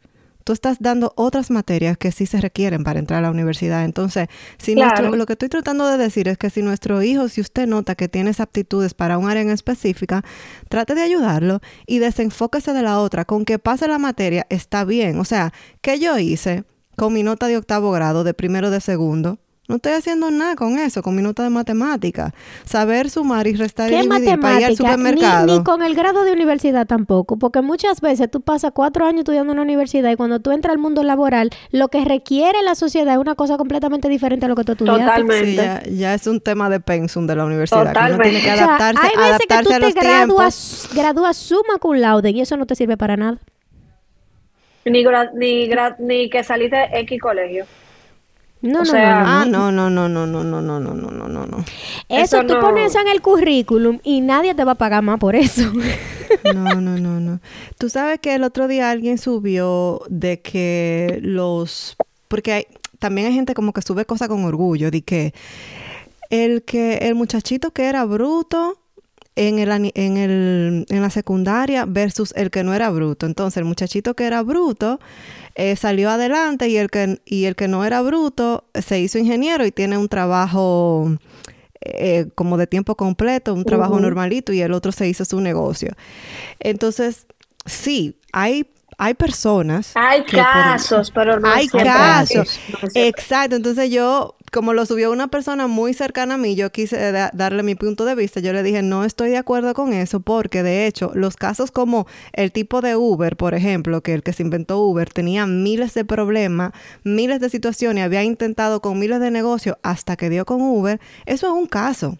tú estás dando otras materias que sí se requieren para entrar a la universidad. Entonces, si nuestro, lo que estoy tratando de decir es que si nuestro hijo, si usted nota que tiene aptitudes para un área en específica, trate de ayudarlo y desenfóquese de la otra. Con que pase la materia está bien. O sea, ¿qué yo hice con mi nota de octavo grado, de primero de segundo? No estoy haciendo nada con eso, con mi nota de matemática. Saber sumar y restar y dividir para ir al supermercado. Ni, ni, con el grado de universidad tampoco, porque muchas veces tú pasas cuatro años estudiando en la universidad y cuando tú entras al mundo laboral, lo que requiere la sociedad es una cosa completamente diferente a lo que tú estudiaste. Totalmente. Sí, ya, es un tema de pensum de la universidad. Totalmente. Que uno tiene que adaptarse, hay veces que tú te gradúas, gradúas suma cum laude y eso no te sirve para nada. Ni, ni, ni que saliste de X colegio. No, no, no, ah, no, no, no, no, no, no, no, no, no, no, no. Eso, tú pones eso en el currículum y nadie te va a pagar más por eso. No, no, no, no. Tú sabes que el otro día alguien subió de que los, porque hay, también hay gente como que sube cosas con orgullo, de que el que el muchachito que era bruto en, el, en, el, en la secundaria versus el que no era bruto. Entonces, el muchachito que era bruto eh, salió adelante y el, que, y el que no era bruto se hizo ingeniero y tiene un trabajo eh, como de tiempo completo, un trabajo normalito y el otro se hizo su negocio. Entonces, sí, hay hay personas. Hay casos, pero no Hay casos. Exacto. Entonces yo como lo subió una persona muy cercana a mí, yo quise darle mi punto de vista. Yo le dije, no estoy de acuerdo con eso porque de hecho los casos como el tipo de Uber, por ejemplo, que el que se inventó Uber tenía miles de problemas, miles de situaciones, había intentado con miles de negocios hasta que dio con Uber, eso es un caso.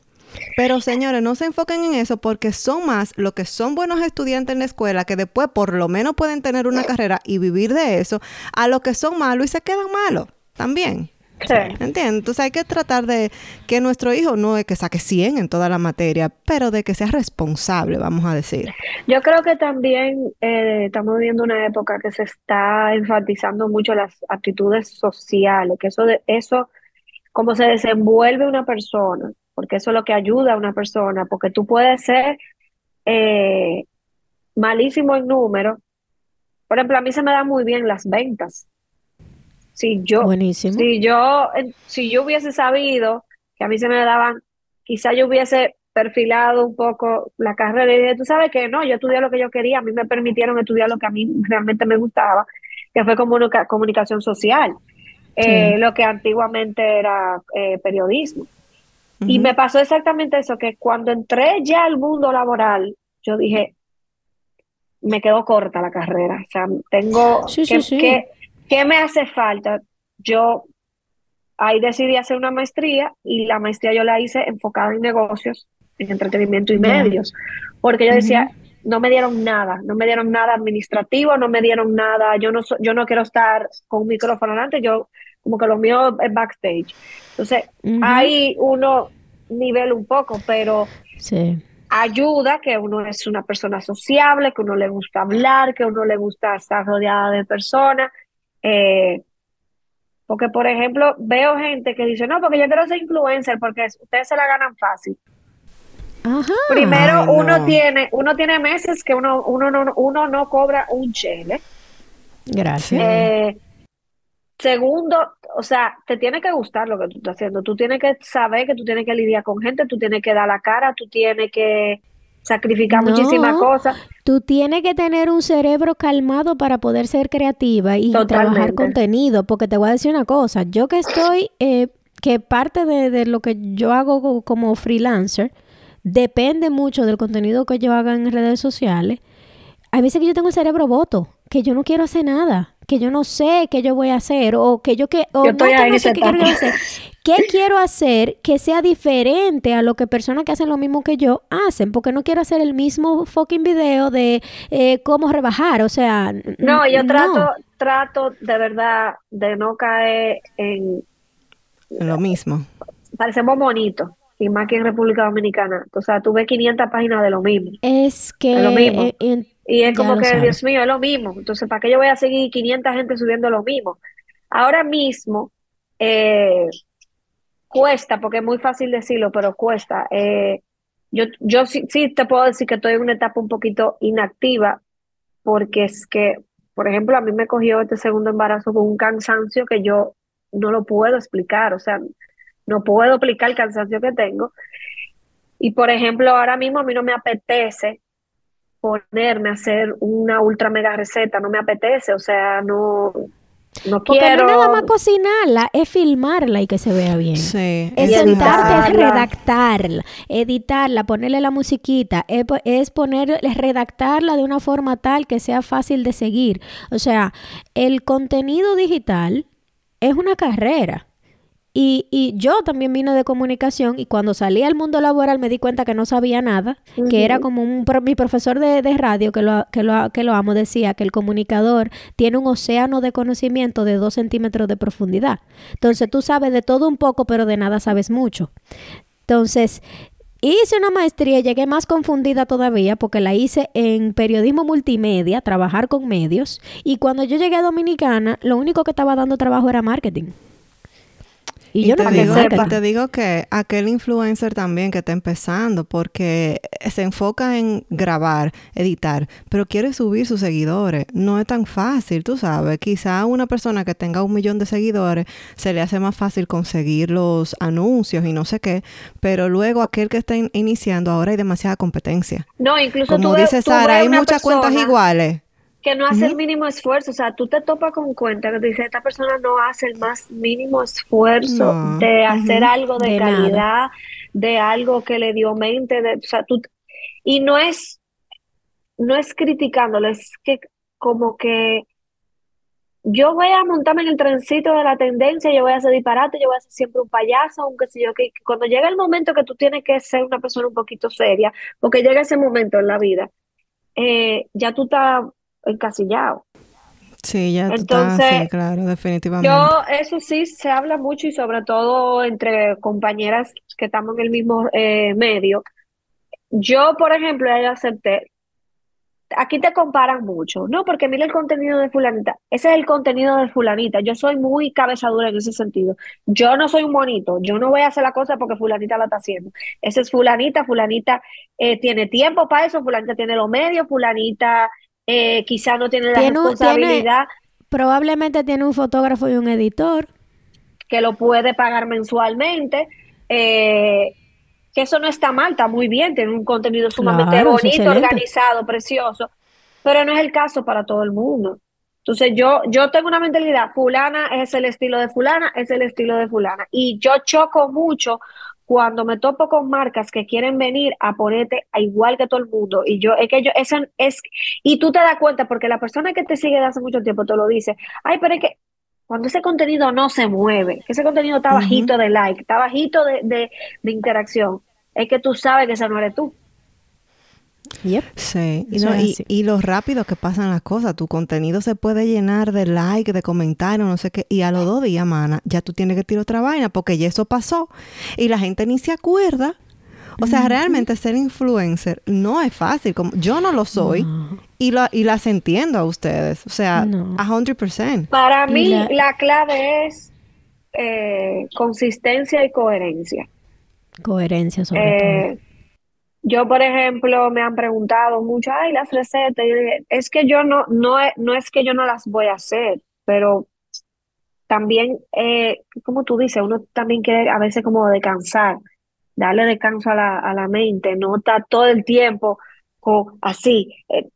Pero señores, no se enfoquen en eso porque son más los que son buenos estudiantes en la escuela que después por lo menos pueden tener una carrera y vivir de eso, a los que son malos y se quedan malos también. Sí. ¿Entiendes? Entonces hay que tratar de que nuestro hijo no es que saque 100 en toda la materia, pero de que sea responsable, vamos a decir. Yo creo que también eh, estamos viviendo una época que se está enfatizando mucho las actitudes sociales, que eso, de, eso, cómo se desenvuelve una persona, porque eso es lo que ayuda a una persona, porque tú puedes ser eh, malísimo en números. Por ejemplo, a mí se me dan muy bien las ventas si yo, si yo, si yo hubiese sabido que a mí se me daban, quizá yo hubiese perfilado un poco la carrera y dije, tú sabes que no, yo estudié lo que yo quería, a mí me permitieron estudiar lo que a mí realmente me gustaba, que fue como comunicación social, eh, lo que antiguamente era eh, periodismo. Y me pasó exactamente eso, que cuando entré ya al mundo laboral, yo dije, me quedó corta la carrera, o sea, tengo que ¿Qué me hace falta? Yo ahí decidí hacer una maestría y la maestría yo la hice enfocada en negocios, en entretenimiento y medios, porque yo decía, no me dieron nada, no me dieron nada administrativo, no me dieron nada, yo no, yo no quiero estar con un micrófono delante, yo como que lo mío es backstage. Entonces, ahí uno nivel un poco, pero ayuda que uno es una persona sociable, que uno le gusta hablar, que uno le gusta estar rodeada de personas eh, porque, por ejemplo, veo gente que dice, no, porque yo quiero ser influencer porque ustedes se la ganan fácil. Primero, uno tiene uno tiene meses que uno, uno, no, uno no cobra un chele. Gracias. Eh, segundo, o sea, te tiene que gustar lo que tú estás haciendo. Tú tienes que saber que tú tienes que lidiar con gente, tú tienes que dar la cara, tú tienes que sacrificar muchísimas cosas. Tú tienes que tener un cerebro calmado para poder ser creativa y trabajar contenido, porque te voy a decir una cosa, yo que estoy, eh, que parte de, de, lo que yo hago como freelancer, depende mucho del contenido que yo haga en redes sociales. Hay veces que yo tengo el cerebro voto, que yo no quiero hacer nada que yo no sé qué yo voy a hacer o que yo que o no, sé qué quiero hacer. ¿Qué quiero hacer que sea diferente a lo que personas que hacen lo mismo que yo hacen? Porque no quiero hacer el mismo fucking video de eh, cómo rebajar, o sea... No, yo trato, trato de verdad de no caer en... Lo mismo. Parecemos bonitos y más que en República Dominicana. O sea, tú ves 500 páginas de lo mismo. Es que... lo mismo. Eh, y es como que, Dios mío, es lo mismo. Entonces, ¿para qué yo voy a seguir 500 gente subiendo lo mismo? Ahora mismo, eh, cuesta, porque es muy fácil decirlo, pero cuesta. Eh, yo yo sí, sí te puedo decir que estoy en una etapa un poquito inactiva, porque es que, por ejemplo, a mí me cogió este segundo embarazo con un cansancio que yo no lo puedo explicar, o sea, no puedo explicar el cansancio que tengo. Y por ejemplo, ahora mismo a mí no me apetece ponerme a hacer una ultra mega receta, no me apetece, o sea, no, no Porque quiero. no es nada más cocinarla, es filmarla y que se vea bien. Sí. Es sentarte, es redactarla, editarla, ponerle la musiquita, es, es poner, es redactarla de una forma tal que sea fácil de seguir. O sea, el contenido digital es una carrera. Y, y yo también vine de comunicación y cuando salí al mundo laboral me di cuenta que no sabía nada, que era como un, pro- mi profesor de, de radio, que lo, que, lo, que lo amo, decía que el comunicador tiene un océano de conocimiento de dos centímetros de profundidad. Entonces tú sabes de todo un poco, pero de nada sabes mucho. Entonces, hice una maestría y llegué más confundida todavía porque la hice en periodismo multimedia, trabajar con medios, y cuando yo llegué a Dominicana, lo único que estaba dando trabajo era marketing. Y, yo te no digo, y te digo que aquel influencer también que está empezando, porque se enfoca en grabar, editar, pero quiere subir sus seguidores. No es tan fácil, tú sabes. Quizá a una persona que tenga un millón de seguidores se le hace más fácil conseguir los anuncios y no sé qué, pero luego aquel que está in- iniciando, ahora hay demasiada competencia. No, incluso Como tú dice Sara, hay muchas cuentas iguales. Que no hace el mínimo esfuerzo, o sea, tú te topas con cuenta que te dice, esta persona no hace el más mínimo esfuerzo No, de hacer algo de, De nada. calidad, de algo que le dio mente, de, o sea, tú, y no es, no es criticándolo, es que como que yo voy a montarme en el trencito de la tendencia, yo voy a hacer disparate, yo voy a ser siempre un payaso, aunque si yo que que cuando llega el momento que tú tienes que ser una persona un poquito seria, porque llega ese momento en la vida, eh, ya tú estás encasillado. Sí, ya tú estás, Entonces, sí, claro, definitivamente. Yo, eso sí, se habla mucho y sobre todo entre compañeras que estamos en el mismo eh, medio. Yo, por ejemplo, ya acepté, aquí te comparan mucho, ¿no? Porque mira el contenido de fulanita, ese es el contenido de fulanita, yo soy muy cabezadura en ese sentido. Yo no soy un monito, yo no voy a hacer la cosa porque fulanita la está haciendo. Ese es fulanita, fulanita eh, tiene tiempo para eso, fulanita tiene los medios, fulanita eh, quizá no tiene la Tiene responsabilidad Probablemente tiene un fotógrafo y un editor. que lo puede pagar mensualmente, eh, que eso no está mal, está muy bien, tiene un contenido sumamente Claro, bonito, organizado, precioso, pero no es el caso para todo el mundo. Entonces yo, yo tengo una mentalidad, fulana es el estilo de fulana, es el estilo de fulana, y yo choco mucho cuando me topo con marcas que quieren venir a ponerte a igual que todo el mundo, y yo, es que yo, eso es, y tú te das cuenta, porque la persona que te sigue de hace mucho tiempo te lo dice, ay, pero es que cuando ese contenido no se mueve, que ese contenido está bajito de like, está bajito de, de, de interacción, es que tú sabes que ese no eres tú. Yep. Sí, y, no, y, lo rápido que pasan las cosas, tu contenido se puede llenar de like, de comentarios, no sé qué, y a los dos días, mana, ya tú tienes que tirar otra vaina porque ya eso pasó y la gente ni se acuerda. O sea, realmente ser influencer no es fácil, como yo no lo soy y, lo, y las entiendo a ustedes, o sea, No. a 100%. Para mí la- la, clave es eh, consistencia y coherencia. Coherencia sobre todo. Yo, por ejemplo, me han preguntado mucho, ay, las recetas, y yo dije, es que yo no, no es, no es que yo no las voy a hacer, pero también, eh, como tú dices, uno también quiere a veces como descansar, darle descanso a la, a la mente, no estar todo el tiempo con, así. eh,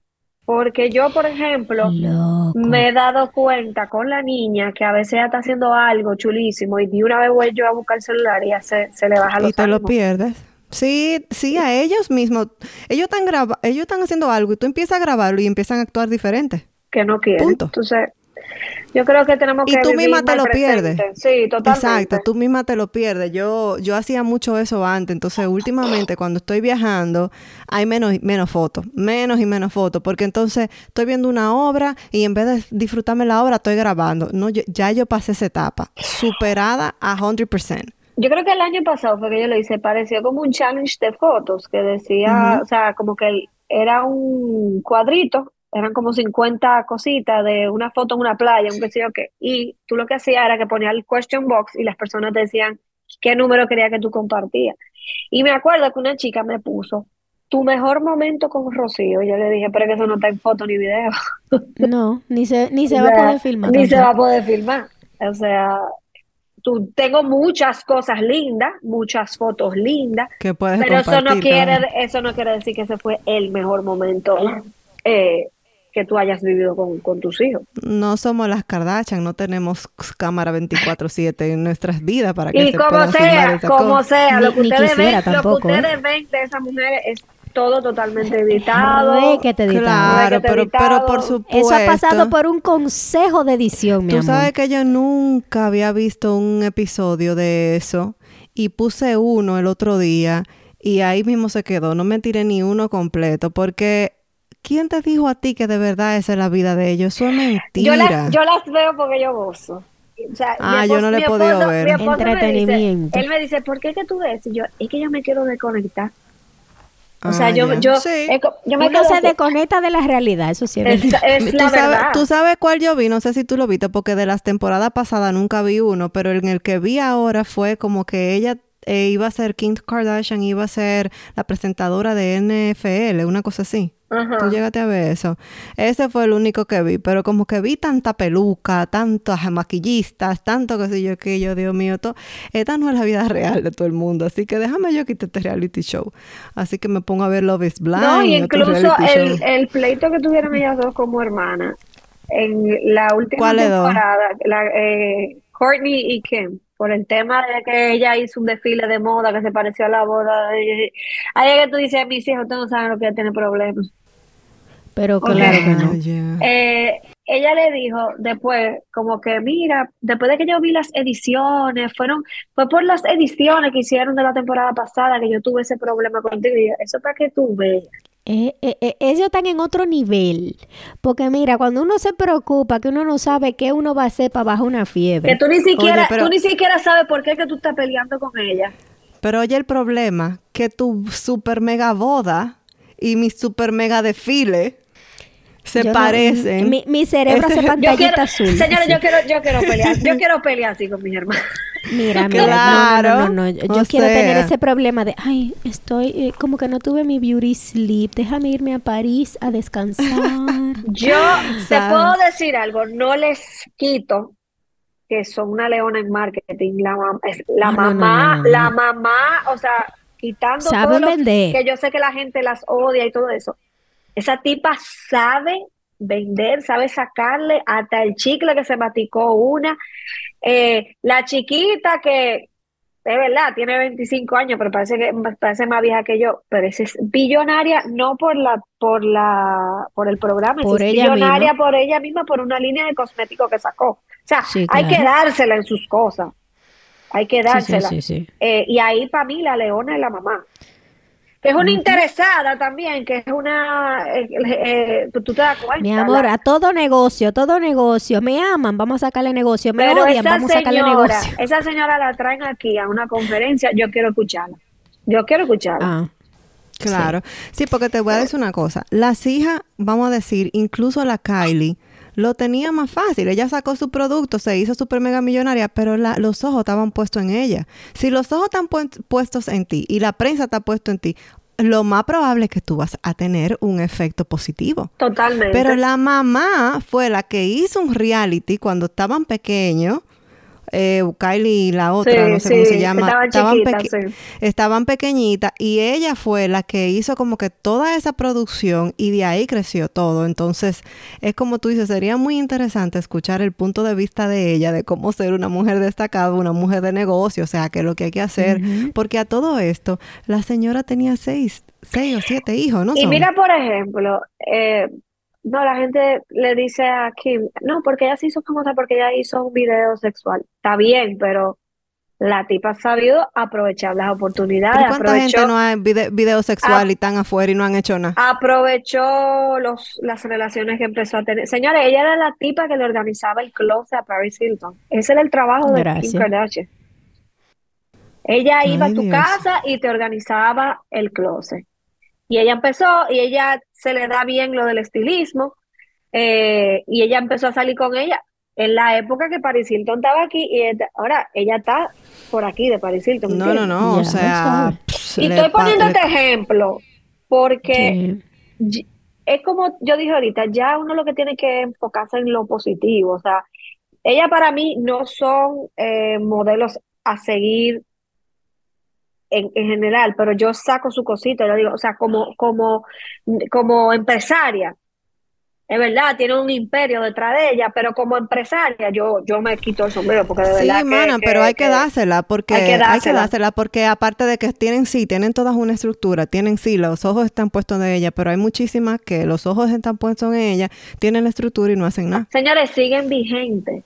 porque yo, por ejemplo, Loco. me he dado cuenta con la niña que a veces ella está haciendo algo chulísimo y de una vez voy yo a buscar el celular y ya se, se le baja Y los te lo pierdes. Sí, sí, a ellos mismos. Ellos están graba ellos están haciendo algo y tú empiezas a grabarlo y empiezan a actuar diferente. que no quiere. Punto. Entonces, yo creo que tenemos Y que tú vivir misma te lo presente. pierdes. Sí, totalmente. Exacto, tú misma te lo pierdes. Yo, yo hacía mucho eso antes, entonces últimamente cuando estoy viajando hay menos, menos fotos, menos y menos fotos, porque entonces estoy viendo una obra y en vez de disfrutarme la obra estoy grabando. No, yo- ya yo pasé esa etapa, superada a 100%. Yo creo que el año pasado fue que yo lo hice, pareció como un challenge de fotos que decía, o sea, como que era un cuadrito, eran como 50 cositas de una foto en una playa, un qué sé yo qué, y tú lo que hacías era que ponías el question box y las personas te decían qué número quería que tú compartías. Y me acuerdo que una chica me puso tu mejor momento con Rocío. Yo le dije, pero que eso no está en foto ni video. No, ni se, ni se va a poder filmar. Ni se va a poder filmar. O sea, tú, tengo muchas cosas lindas, muchas fotos lindas, que puedes pero eso no quiere, eso no quiere decir que ese fue el mejor momento eh, que tú hayas vivido con, tus hijos. No somos las Kardashian, no tenemos cámara 24/7 en nuestras vidas para que y se como sea, como sea, lo que, ustedes ven, lo que ustedes ¿eh? ven de esa mujer es todo totalmente editado. que te Claro, pero, pero por supuesto. Eso ha pasado por un consejo de edición, mi Tú sabes que yo nunca había visto un episodio de eso y puse uno el otro día y ahí mismo se quedó. No me tiré ni uno completo porque ¿quién te dijo a ti que de verdad esa es la vida de ellos? Eso es mentira. Yo las, yo las veo porque yo gozo. O sea, ah, yo no le he podido ver. Entretenimiento. él me dice, ¿por qué que tú ves? Y yo, es que yo me quiero desconectar. O sea, ah, yo, yo, yo, me Uno se desconecta de la realidad, eso sí es, es, la ¿Tú, verdad. Sabes, tú sabes cuál yo vi, no sé si tú lo viste, porque de las temporadas pasadas nunca vi uno, pero en el que vi ahora fue como que ella eh, iba a ser Kim Kardashian, iba a ser la presentadora de NFL, una cosa así. Tú llegaste a ver eso. Ese fue el único que vi, pero como que vi tanta peluca, tantas maquillistas, tanto que sé yo, que yo, Dios mío, todo. esta no es la vida real de todo el mundo, así que déjame yo quitar este reality show. Así que me pongo a ver Love is Blind. No, y incluso el, el, pleito que tuvieron ellas dos como hermanas en la última temporada, la, eh, Courtney y Kim por el tema de que ella hizo un desfile de moda que se pareció a la boda. Ahí es que tú dices, mis hijos, ustedes no saben lo que tiene problemas. Pero claro que no. Eh, ella le dijo después, como que mira, después de que yo vi las ediciones, fueron, fue por las ediciones que hicieron de la temporada pasada que yo tuve ese problema contigo. Y eso para que tú veas. Eh, eh, eh, ellos están en otro nivel. Porque mira, cuando uno se preocupa, que uno no sabe qué uno va a hacer para bajar una fiebre. Que tú ni siquiera, tú ni siquiera sabes por qué que tú estás peleando con ella. Pero oye el problema, que tu super mega boda y mi super mega desfile se parecen. mi, cerebro hace pantallita azul. Señores, yo quiero, yo quiero pelear. Yo quiero pelear así con mis hermanos. Mira, mira, no, no, no, Yo quiero tener ese problema de, ay, estoy, eh, como que no tuve mi beauty sleep. Déjame irme a París a descansar. yo te puedo decir algo, no les quito que son una leona en marketing. La, la mamá, la mamá, o sea, quitando todo lo que yo sé que la gente las odia y todo eso esa tipa sabe vender, sabe sacarle hasta el chicle que se maticó una. Eh, la chiquita que, es verdad, tiene 25 años, pero parece que parece más vieja que yo, pero es billonaria no por la por la por el programa, por es billonaria por ella misma por una línea de cosméticos que sacó. O sea, hay que dársela en sus cosas. Hay que dársela. Eh, y ahí para mí la leona es la mamá es una interesada también, que es una, eh, eh, tú te das cuenta. Mi amor, a todo negocio, todo negocio, me aman, vamos a sacarle negocio, me odian, vamos a sacarle negocio. Esa señora la traen aquí a una conferencia, yo quiero escucharla. Yo quiero escucharla. Ah, claro. Sí. porque te voy a decir una cosa. Las hijas, vamos a decir, incluso la Kylie, lo tenía más fácil. Ella sacó su producto, se hizo super mega millonaria, pero los ojos estaban puestos en ella. Si los ojos están puestos en ti y la prensa está puesto en ti, lo más probable es que tú vas a tener un efecto positivo. Totalmente. Pero la mamá fue la que hizo un reality cuando estaban pequeños eh, Kylie y la otra, no sé cómo se llama, estaban, estaban, pequeñitas y ella fue la que hizo como que toda esa producción y de ahí creció todo. Entonces, es como tú dices, sería muy interesante escuchar el punto de vista de ella, de cómo ser una mujer destacada, una mujer de negocio, o sea, qué es lo que hay que hacer, porque a todo esto, la señora tenía seis, seis o siete hijos, ¿no? Y mira, por ejemplo, eh, no, la gente le dice a Kim, no, porque ella se hizo famosa porque ella hizo un video sexual. Está bien, pero la tipa ha sabido aprovechar las oportunidades. ¿Cuánta gente no hay video, sexual y están afuera y no han hecho nada? Aprovechó los, las relaciones que empezó a tener. Señores, ella era la tipa que le organizaba el closet a Paris Hilton. Ese era el trabajo de Kim Kardashian. Ella iba a tu casa y te organizaba el closet. Y ella empezó, y ella se le da bien lo del estilismo, eh, y ella empezó a salir con ella en la época que Paris Hilton estaba aquí, y ahora ella está por aquí de Paris Hilton. No, no, no, o sea... y estoy poniendo este ejemplo, porque es como yo dije ahorita, ya uno lo que tiene que enfocarse en lo positivo, o sea, ella para mí no son eh, modelos a seguir en, general, pero yo saco su cosita, yo digo, o sea, como, como, como empresaria, es verdad, tiene un imperio detrás de ella, pero como empresaria yo, yo me quito el sombrero porque de verdad. Sí, pero hay que, dársela porque hay que dársela. porque aparte de que tienen sí, tienen todas una estructura, tienen sí, los ojos están puestos de ella, pero hay muchísimas que los ojos están puestos en ella, tienen la estructura y no hacen nada. Señores, siguen vigentes.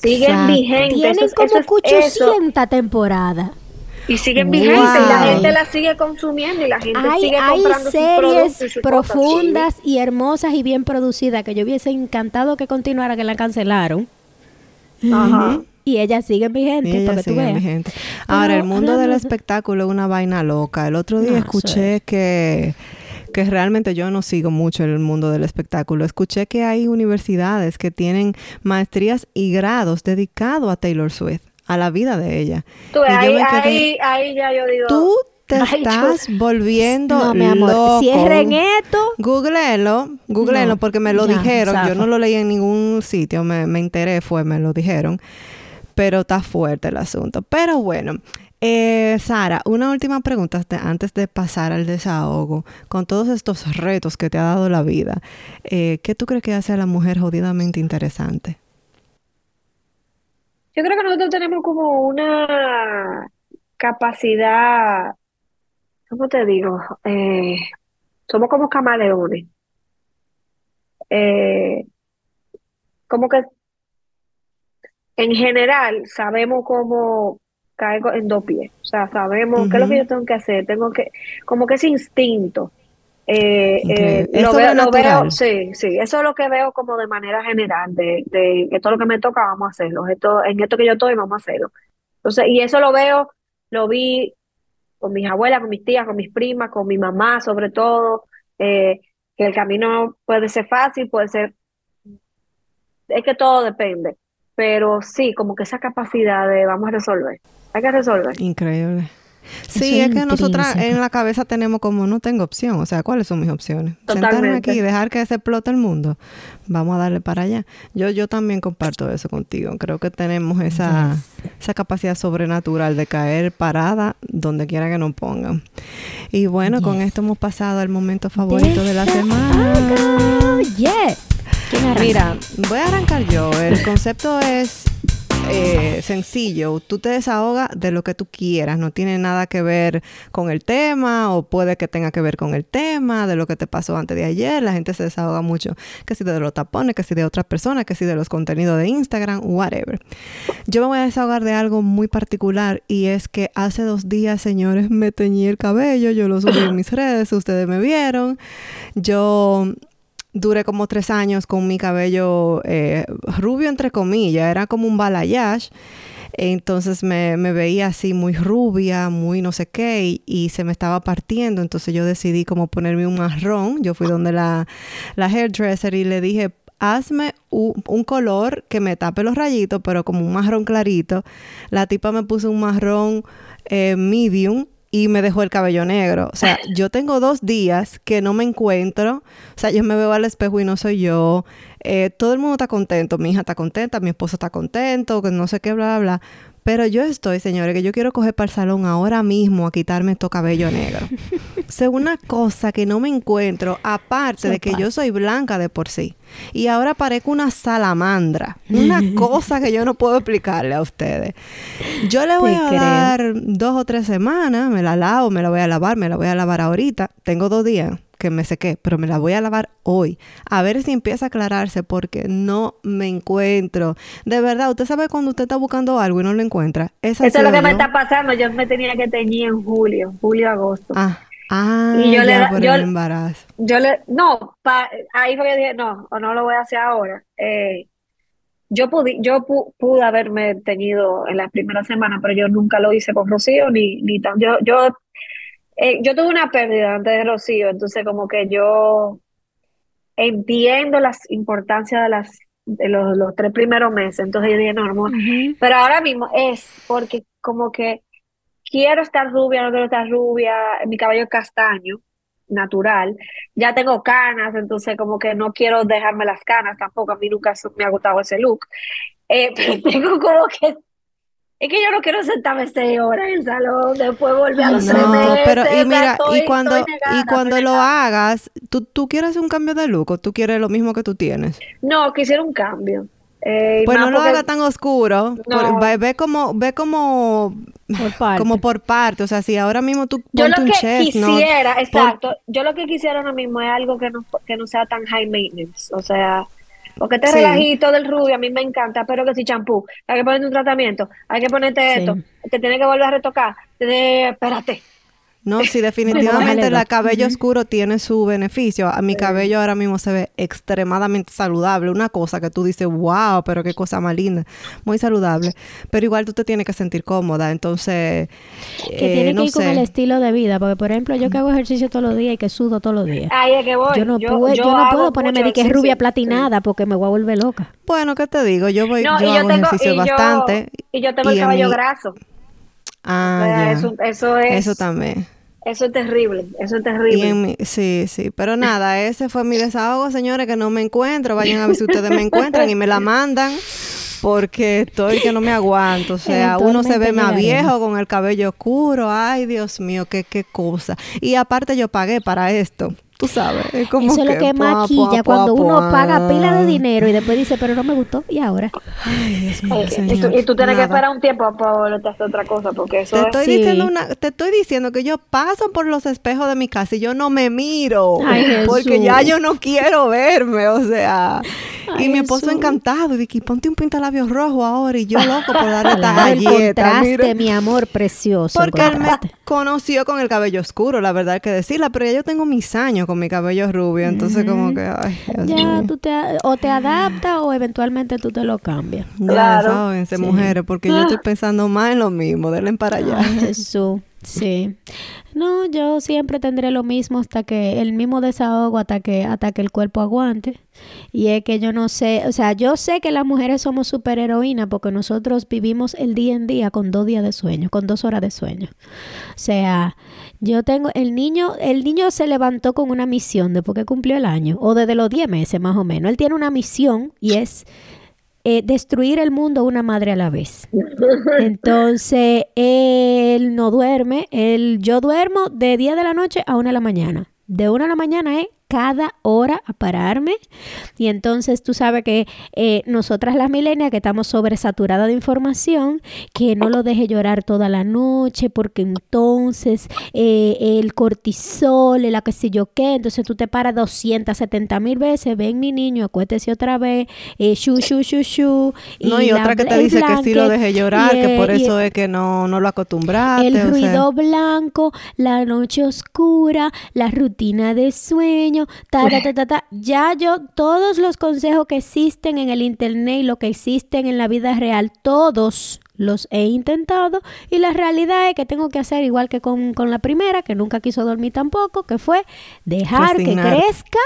Siguen vigentes. Tienen como 800 temporadas. Y siguen vigentes y la gente la sigue consumiendo y la gente sigue comprando hay series profundas y hermosas y bien producidas que yo hubiese encantado que continuara, que la cancelaron. Ajá. Y ellas siguen vigentes, porque tú veas. Ahora, el mundo del espectáculo es una vaina loca. El otro día escuché que que realmente yo no sigo mucho el mundo del espectáculo. Escuché que hay universidades que tienen maestrías y grados dedicados a Taylor Swift a la vida de ella. Tú, ahí, ahí, ya yo digo... Tú te estás volviendo no, mi amor, loco. Cierren esto. Googlelo, googlelo porque me lo dijeron. Yo no lo leí en ningún sitio, me, me enteré, fue, me lo dijeron. Pero está fuerte el asunto. Pero bueno, eh, Sara, una última pregunta antes de pasar al desahogo. Con todos estos retos que te ha dado la vida, eh, ¿qué tú crees que hace a la mujer jodidamente interesante? Yo creo que nosotros tenemos como una capacidad, ¿cómo te digo? Eh, somos como camaleones. Eh, como que en general sabemos cómo caer en dos pies. O sea, sabemos qué es lo que yo tengo que hacer. Tengo que, como que ese instinto. Eh, eh, lo, veo, lo veo, sí, sí, eso es lo que veo como de manera general, de, de todo lo que me toca vamos a hacerlo, esto, en esto que yo estoy vamos a hacerlo. Entonces, y eso lo veo, lo vi con mis abuelas, con mis tías, con mis primas, con mi mamá sobre todo, eh, que el camino puede ser fácil, puede ser, es que todo depende, pero sí, como que esa capacidad de vamos a resolver, hay que resolver. Increíble. Sí, es, que nosotras en la cabeza tenemos como no tengo opción, o sea, ¿cuáles son mis opciones? Sentarme aquí y dejar que se explote el mundo. Vamos a darle para allá. Yo yo también comparto eso contigo. Creo que tenemos esa esa capacidad sobrenatural de caer parada donde quiera que nos pongan. Y bueno, con esto hemos pasado al momento favorito de la semana. Yes. Mira, voy a arrancar yo. El concepto es eh, sencillo. Tú te desahogas de lo que tú quieras. No tiene nada que ver con el tema o puede que tenga que ver con el tema, de lo que te pasó antes de ayer. La gente se desahoga mucho, que si de los tapones, que si de otras personas, que si de los contenidos de Instagram, whatever. Yo me voy a desahogar de algo muy particular y es que hace dos días, señores, me teñí el cabello. Yo lo subí en mis redes, ustedes me vieron. Yo duré como tres años con mi cabello eh, rubio, entre comillas, era como un balayage. Entonces me, veía así muy rubia, muy no sé qué, y, se me estaba partiendo. Entonces yo decidí como ponerme un marrón. Yo fui donde la, la hairdresser y le dije, hazme un, color que me tape los rayitos, pero como un marrón clarito. La tipa me puso un marrón eh, medium y me dejó el cabello negro. O sea, yo tengo dos días que no me encuentro. O sea, yo me veo al espejo y no soy yo. Eh, todo el mundo está contento. Mi hija está contenta, mi esposo está contento, que no sé qué, bla, bla. Pero yo estoy, señores, que yo quiero coger para el salón ahora mismo a quitarme estos cabello negro. o una cosa que no me encuentro, aparte de que yo soy blanca de por sí. Y ahora parezco una salamandra. Una cosa que yo no puedo explicarle a ustedes. Yo le voy a dar dos o tres semanas, me la lavo, me la voy a lavar, me la voy a lavar ahorita. Tengo dos días que me sequé, pero me la voy a lavar hoy. A ver si empieza a aclararse porque no me encuentro. De verdad, usted sabe cuando usted está buscando algo y no lo encuentra. Eso es lo que me está pasando. Yo me tenía que teñir en julio, julio, agosto. Ah. Ah, y yo le por el embarazo. Yo le, no, ahí fue que dije, no, o no lo voy a hacer ahora. Eh, yo pude, yo pude haberme teñido en las primeras semanas, pero yo nunca lo hice con Rocío, ni, ni tan, yo, yo eh, yo tuve una pérdida antes de Rocío, entonces como que yo entiendo la importancia de las de los, los, tres primeros meses, entonces yo dije, no, no, pero ahora mismo es porque como que quiero estar rubia, no quiero estar rubia, mi cabello es castaño, natural. Ya tengo canas, entonces como que no quiero dejarme las canas tampoco. A mí nunca me ha gustado ese look. Eh, pero tengo como que es que yo no quiero sentarme seis horas en el salón, después volver a los no, pero y mira, y cuando, y cuando lo hagas, ¿tú, ¿tú quieres un cambio de look o tú quieres lo mismo que tú tienes? No, quisiera un cambio. Eh, pues no lo haga tan oscuro. ve, como, ve como por parte. como por parte. O sea, si ahora mismo tú yo lo que quisiera, exacto. Yo lo que quisiera ahora mismo es algo que no, que no sea tan high maintenance. O sea, porque este relajito del rubio a mí me encanta, pero que si champú, hay que ponerte un tratamiento, hay que ponerte esto, te tiene que volver a retocar, espérate, no, sí, definitivamente el cabello oscuro tiene su beneficio. A mi cabello ahora mismo se ve extremadamente saludable. Una cosa que tú dices, wow, pero qué cosa más linda. Muy saludable. Pero igual tú te tienes que sentir cómoda. Entonces. Que tiene eh, que ir con el estilo de vida. Porque, por ejemplo, yo que hago ejercicio todos los días y que sudo todos los días. Ay, es que voy. Yo no, puedo, yo, no puedo ponerme de que es rubia platinada porque me voy a volver loca. Bueno, ¿qué te digo? Yo voy, yo, hago ejercicio bastante. y yo tengo el cabello graso. Ah, eso, eso es. Eso también. Eso es terrible, eso es terrible. sí, sí, pero nada, ese fue mi desahogo, señores, que no me encuentro. Vayan a ver si ustedes me encuentran y me la mandan porque estoy que no me aguanto. O sea, uno se ve más viejo con el cabello oscuro. Ay, Dios mío, qué, qué cosa. Y aparte yo pagué para esto. Tú sabes, es como Eso es lo que maquilla cuando uno paga pila de dinero y después dice, pero no me gustó, ¿y ahora? Ay, Dios mío, y, tú, tienes que esperar un tiempo para volverte a hacer otra cosa, porque eso te estoy diciendo una, Te estoy diciendo que yo paso por los espejos de mi casa y yo no me miro, porque ya yo no quiero verme, o sea... y mi esposo encantado, y dije, ponte un pintalabios rojo ahora, y yo loco por darle esta galleta. El contraste, mi amor precioso. Porque él me conoció con el cabello oscuro, la verdad hay que decirla, pero ya yo tengo mis años con mi cabello rubio, entonces como que, ay, Ya, tú te, o te adaptas o eventualmente tú te lo cambias. Ya, saben, mujeres, porque yo estoy pensando más en lo mismo, denle para allá. Jesús. Sí. No, yo siempre tendré lo mismo hasta que el mismo desahogo hasta que hasta que el cuerpo aguante. Y es que yo no sé, o sea, yo sé que las mujeres somos superheroínas porque nosotros vivimos el día en día con dos días de sueño, con dos horas de sueño. O sea, yo tengo el niño, el niño se levantó con una misión después que cumplió el año o desde los 10 meses más o menos. Él tiene una misión y es eh, destruir el mundo una madre a la vez. Entonces, él no duerme, él, yo duermo de 10 de la noche a 1 de la mañana. De 1 de la mañana es cada hora a pararme. Y entonces tú sabes que eh, nosotras las milenias que estamos sobresaturadas de información, que no lo deje llorar toda la noche, porque entonces eh, el cortisol, la que sé yo qué, entonces tú te paras 270 mil veces, ven mi niño, acuéstese otra vez, eh, shu, shu, shu, shu. Y no, y otra que te dice que sí lo deje llorar, que por eso es que no, no lo acostumbraste. El ruido blanco, la noche oscura, la rutina de sueño ya yo, todos los consejos que existen en el internet y lo que existen en la vida real, todos los he intentado. Y la realidad es que tengo que hacer igual que con, con la primera, que nunca quiso dormir tampoco, que fue dejar que crezca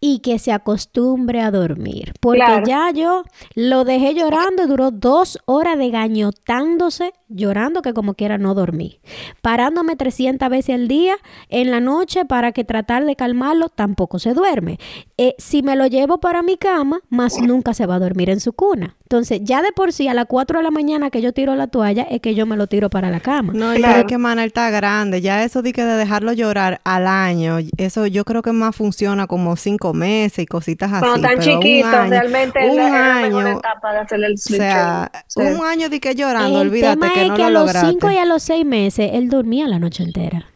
y que se acostumbre a dormir. Porque ya yo lo dejé llorando, duró dos horas de gañotándose, llorando que como quiera no dormí. Parándome 300 veces al día en la noche para que tratar de calmarlo, tampoco se duerme. Eh, si me lo llevo para mi cama, más nunca se va a dormir en su cuna. Entonces, ya de por sí, a las 4 de la mañana que yo tiro la toalla, es que yo me lo tiro para la cama. No, ya es que Manuel está grande. Ya eso de que de dejarlo llorar al año, eso yo creo que más funciona como cinco meses y cositas así. Cuando tan chiquitos, realmente un es la, año, etapa de hacer el switch. O sea, un año de que llorando, olvídate que no es que a los 5 y a los 6 meses, él dormía la noche entera.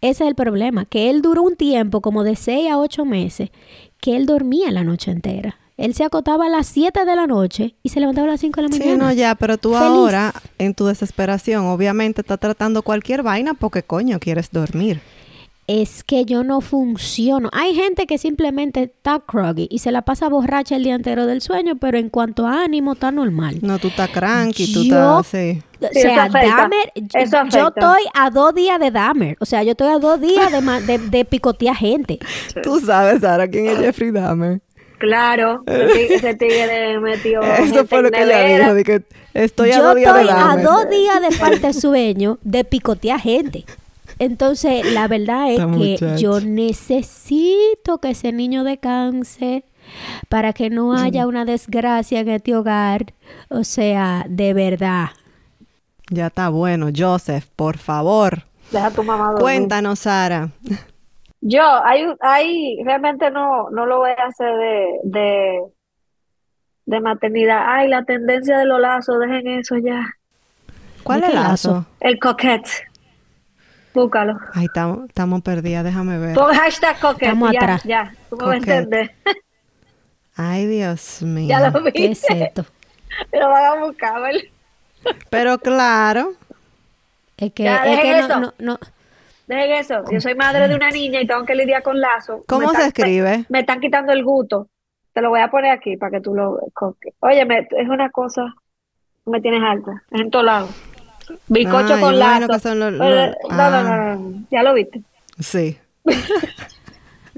Ese es el problema, que él duró un tiempo como de 6 a 8 meses, que él dormía la noche entera. Él se acotaba a las 7 de la noche y se levantaba a las 5 de la mañana. Sí, no, ya, pero tú ahora, en tu desesperación, obviamente estás tratando cualquier vaina porque coño quieres dormir es que yo no funciono. Hay gente que simplemente está croggy y se la pasa borracha el día entero del sueño, pero en cuanto a ánimo está normal. No, tú estás cranky, tú estás así. O sea, Dahmer, yo, estoy a dos días de Dahmer. O sea, yo estoy a dos días de, de, picotear gente. Tú sabes, Sara, quién es Jeffrey Dahmer. Claro, ese tigre metió. Eso fue lo que ella dijo, de que estoy a yo dos días estoy a dos días de de sueño de picotear gente. Entonces, la verdad es que yo necesito que ese niño descanse para que no haya una desgracia en este hogar. O sea, de verdad. Ya está bueno, Joseph, por favor. Deja tu mamá Cuéntanos, Sara. Yo, hay, hay, realmente no, no lo voy a hacer de, de, de maternidad. Ay, la tendencia de los lazos, dejen eso ya. ¿Cuál es el lazo? El coquette. Búscalo. Ay, estamos perdidas, déjame ver. Pon hashtag. Estamos ya, atrás. Ya, tú me vas a entender. Ay, Dios mío. Ya lo vi. ¿Qué es esto? Pero van a buscar, ¿verdad? Pero claro. Es que, es que no, no, no, Dejen eso. Yo soy madre de una niña y tengo que lidiar con lazo. ¿Cómo se escribe? Me, están quitando el gusto. Te lo voy a poner aquí para que tú lo... Oye, es una cosa... Me tienes alta. Es en todos lados. Bicocho con lazo. no, no, no, Ya lo viste. Sí.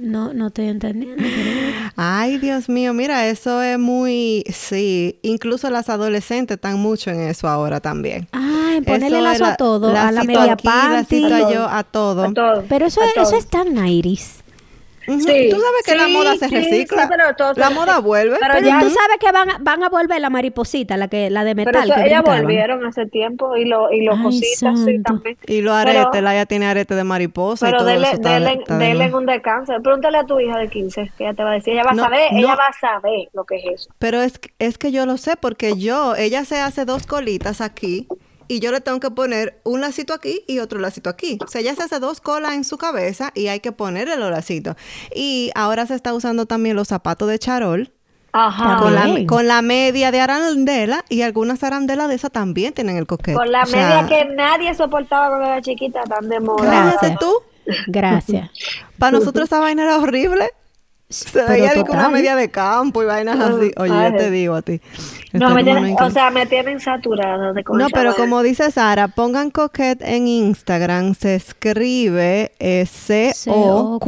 No, no estoy entendiendo. Ay, Dios mío, mira, eso es muy, sí, incluso las adolescentes están mucho en eso ahora también. Ay, ponerle lazo a todo, a la media aquí, yo, a todo. A todo. Pero eso, es, eso es tan iris. Sí, tú sabes que la moda se recicla. la moda vuelve. Pero, ya, tú sabes que van, van a volver la mariposita, la que la de metal. Pero ellas volvieron hace tiempo y, lo, y los cositas sí, también. Y los aretes, la ella tiene arete de mariposa. Pero y todo dele, eso dele, un descanso. Pregúntale a tu hija de 15, que ella te va a decir. Ella va a saber, ella va a saber lo que es eso. Pero es, es que yo lo sé porque yo, ella se hace dos colitas aquí y yo le tengo que poner un lacito aquí y otro lacito aquí. O sea, ya se hace dos colas en su cabeza y hay que ponerle los lacitos. Y ahora se está usando también los zapatos de charol. Ajá. Con la, media de arandela y algunas arandelas de esas también tienen el coquete. Con la media que nadie soportaba cuando era chiquita, tan de moda. Gracias. tú. Gracias. Para nosotros esa vaina era horrible. Se veía como una media de campo y vainas así. Oye, yo te digo a ti. No, me tienen, o sea, me tienen saturada de No, pero como dice Sara, pongan coquette en Instagram, se escribe eh, C-O-Q-U-E-T-T-E.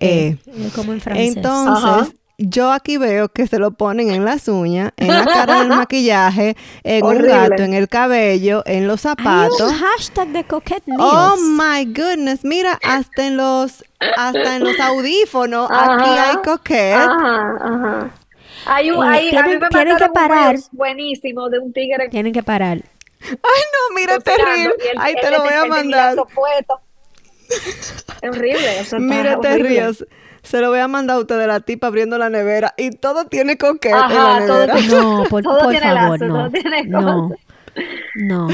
E. Como en francés. Entonces, yo aquí veo que se lo ponen en las uñas, en la cara del maquillaje, en un gato, en el cabello, en los zapatos. Hay un hashtag de coquette Oh my goodness, mira, hasta en los hasta en los audífonos aquí hay coquette. Ajá, ajá. Hay un, hay, tienen, tienen que parar. buenísimo de un tigre. Tienen que parar. Ay, no, mira, terrible. Ahí te lo voy a mandar. Es horrible. mira, te ríos. Se lo voy a mandar a usted de la tipa abriendo la nevera y todo tiene coquete en la nevera. no, por, por favor, no. no. No.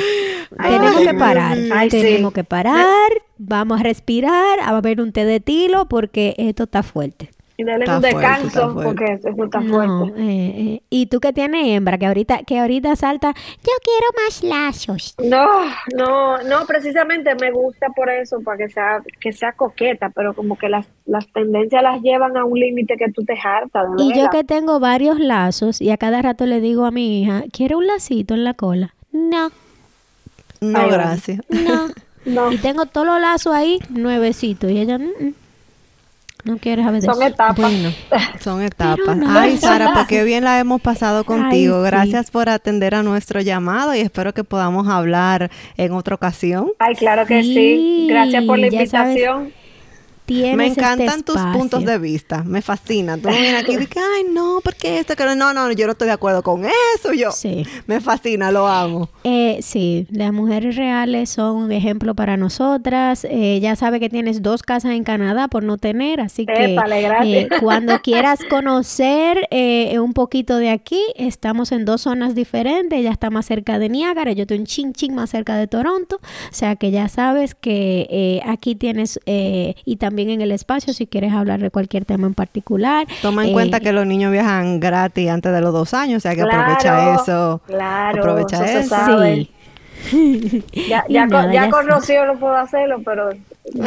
Tenemos que parar. Tenemos que parar. Vamos a respirar. A beber un té de tilo porque esto está fuerte. Y darle un descanso porque eso está fuerte. Eh, eh. Y tú que tienes hembra, que ahorita, que ahorita salta, yo quiero más lazos. No, no, no, precisamente me gusta por eso, para que sea, que sea coqueta, pero como que las, las tendencias las llevan a un límite que tú te hartas. y yo que tengo varios lazos y a cada rato le digo a mi hija, ¿quiere un lacito en la cola? No. No, gracias. No. no. Y tengo todos los lazos ahí, nuevecitos. Y ella, mm, mm". No quieres saber Son etapas. son etapas. Ay, Sara, porque pues bien la hemos pasado contigo. Gracias por atender a nuestro llamado y espero que podamos hablar en otra ocasión. Ay, claro que sí. Gracias por la invitación me este encantan tus puntos de vista, me fascina. Tú vienes aquí y dices, ay, no, porque esto, que no, no, yo no estoy de acuerdo con eso. Yo, sí. me fascina, lo amo. Eh, sí, las mujeres reales son un ejemplo para nosotras. Eh, ya sabe que tienes dos casas en Canadá por no tener, así que eh, cuando quieras conocer eh, un poquito de aquí, estamos en dos zonas diferentes. Ella está más cerca de Niágara, yo estoy un ching ching más cerca de Toronto. O sea que ya sabes que aquí tienes y también en el espacio si quieres hablar de cualquier tema en particular. Toma en cuenta eh, que los niños viajan gratis antes de los dos años, o sea que aprovecha eso. Claro, aprovecha eso. Sí. ya, ya, con, ya con Rocío no puedo hacerlo, pero... No,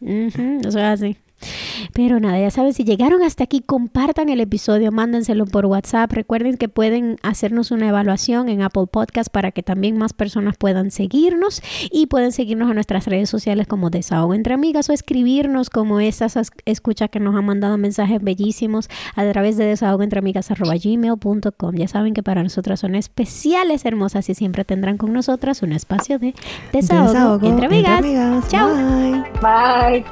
eso es así. Pero nada, ya saben, si llegaron hasta aquí, compartan el episodio, mándenselo por WhatsApp. Recuerden que pueden hacernos una evaluación en Apple Podcast para que también más personas puedan seguirnos y pueden seguirnos en nuestras redes sociales como Desahogo entre Amigas o escribirnos como esas escuchas que nos han mandado mensajes bellísimos a través de desahogoentreamigas.gmail.com. Ya saben que para nosotras son especiales, hermosas y siempre tendrán con nosotras un espacio de desahogo, entre amigas. Chao. Bye.